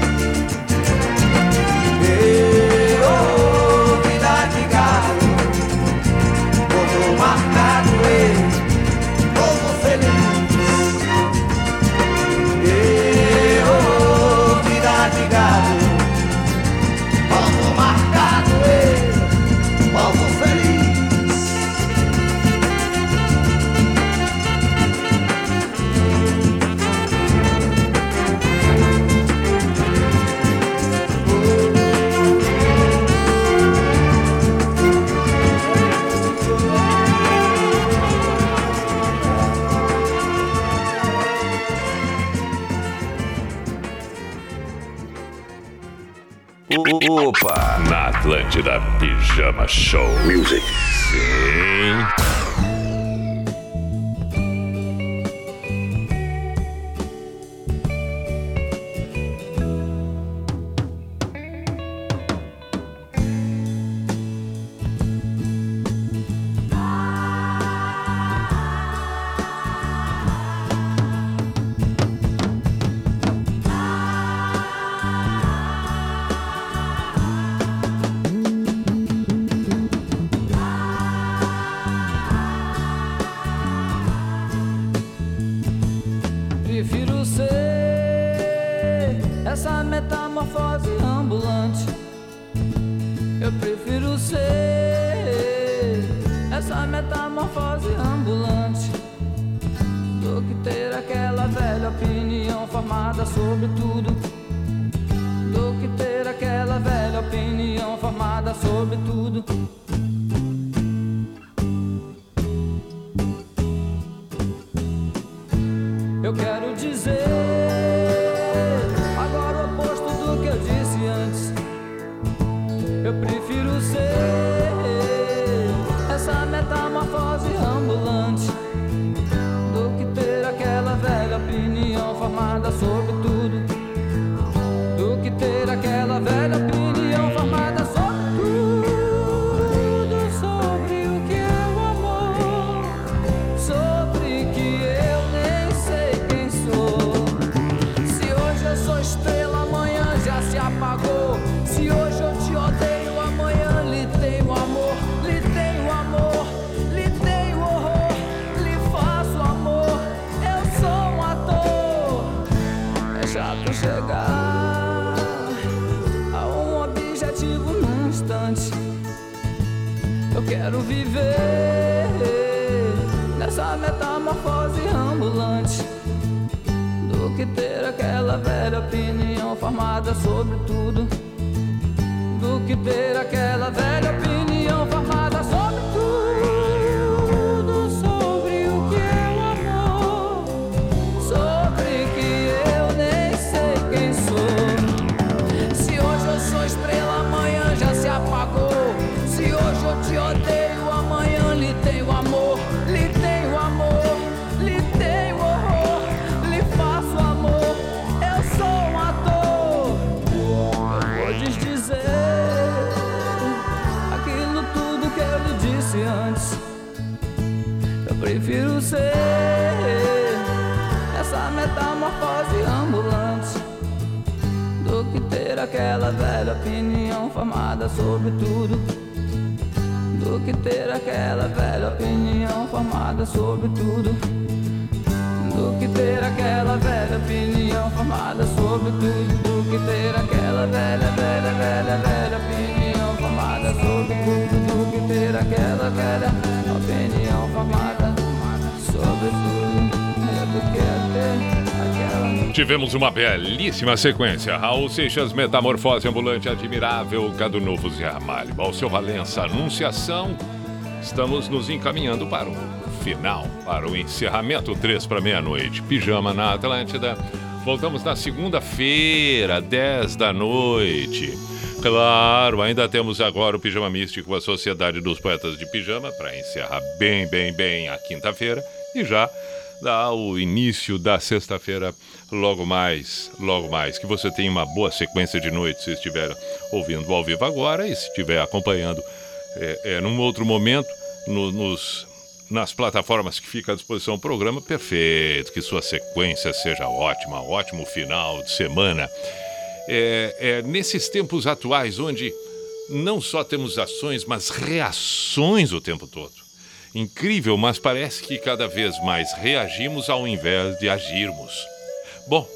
Opa! Na Atlântida Pijama Show. Music. Tivemos uma belíssima sequência. Raul Seixas, Metamorfose Ambulante Admirável, Cadu Novo Zé Ramalho, Alceu Valença, Anunciação. Estamos nos encaminhando para o final, para o encerramento 3 para meia-noite. Pijama na Atlântida. Voltamos na segunda-feira, 10 da noite. Claro, ainda temos agora o Pijama Místico, a Sociedade dos Poetas de Pijama, para encerrar bem, bem, bem a quinta-feira. E já dá o início da sexta-feira logo mais, logo mais. Que você tenha uma boa sequência de noite se estiver ouvindo ao vivo agora e se estiver acompanhando é, é, num outro momento no- nos, nas plataformas que fica à disposição o programa, perfeito. Que sua sequência seja ótima, ótimo final de semana. É, é, nesses tempos atuais, onde não só temos ações, mas reações o tempo todo. Incrível, mas parece que cada vez mais reagimos ao invés de agirmos. Bom,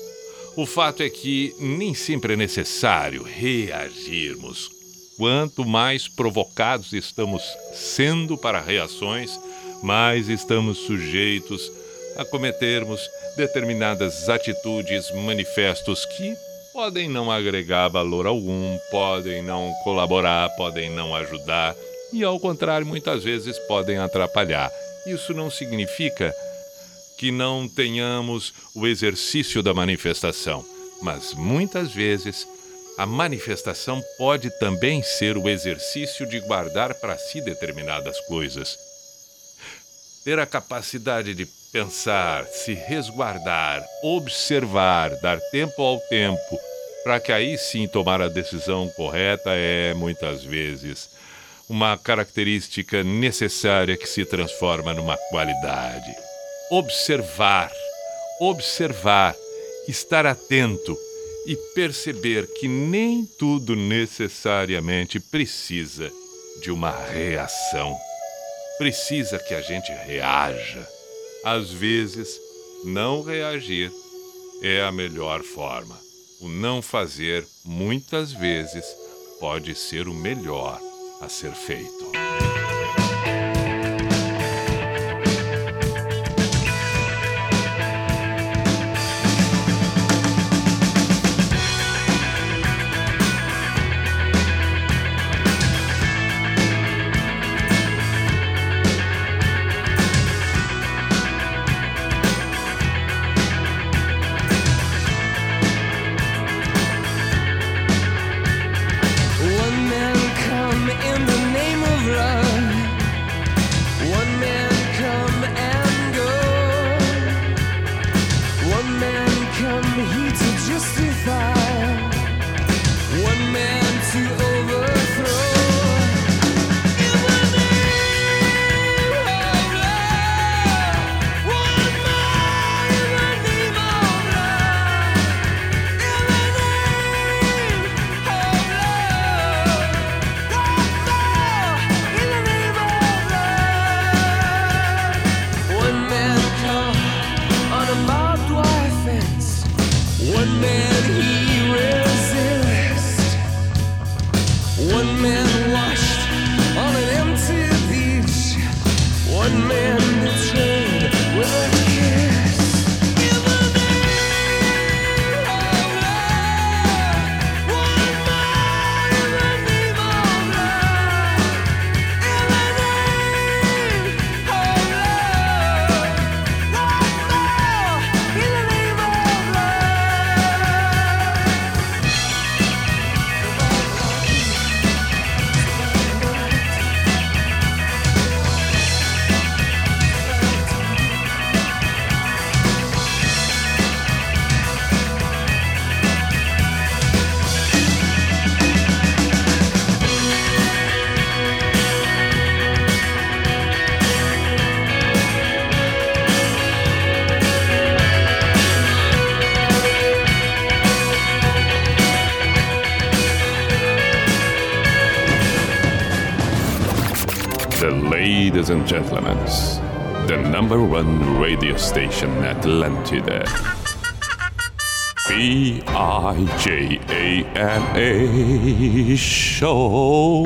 o fato é que nem sempre é necessário reagirmos. Quanto mais provocados estamos sendo para reações, mais estamos sujeitos a cometermos determinadas atitudes, manifestos que podem não agregar valor algum, podem não colaborar, podem não ajudar e, ao contrário, muitas vezes podem atrapalhar. Isso não significa que não tenhamos o exercício da manifestação, mas muitas vezes a manifestação pode também ser o exercício de guardar para si determinadas coisas. Ter a capacidade de pensar, se resguardar, observar, dar tempo ao tempo, para que aí sim tomar a decisão correta é muitas vezes uma característica necessária que se transforma numa qualidade. Observar, observar, estar atento e perceber que nem tudo necessariamente precisa de uma reação. Precisa que a gente reaja. Às vezes, não reagir é a melhor forma. O não fazer, muitas vezes, pode ser o melhor a ser feito.
Ladies and gentlemen, the number one radio station Atlantida. B I J A N A Show.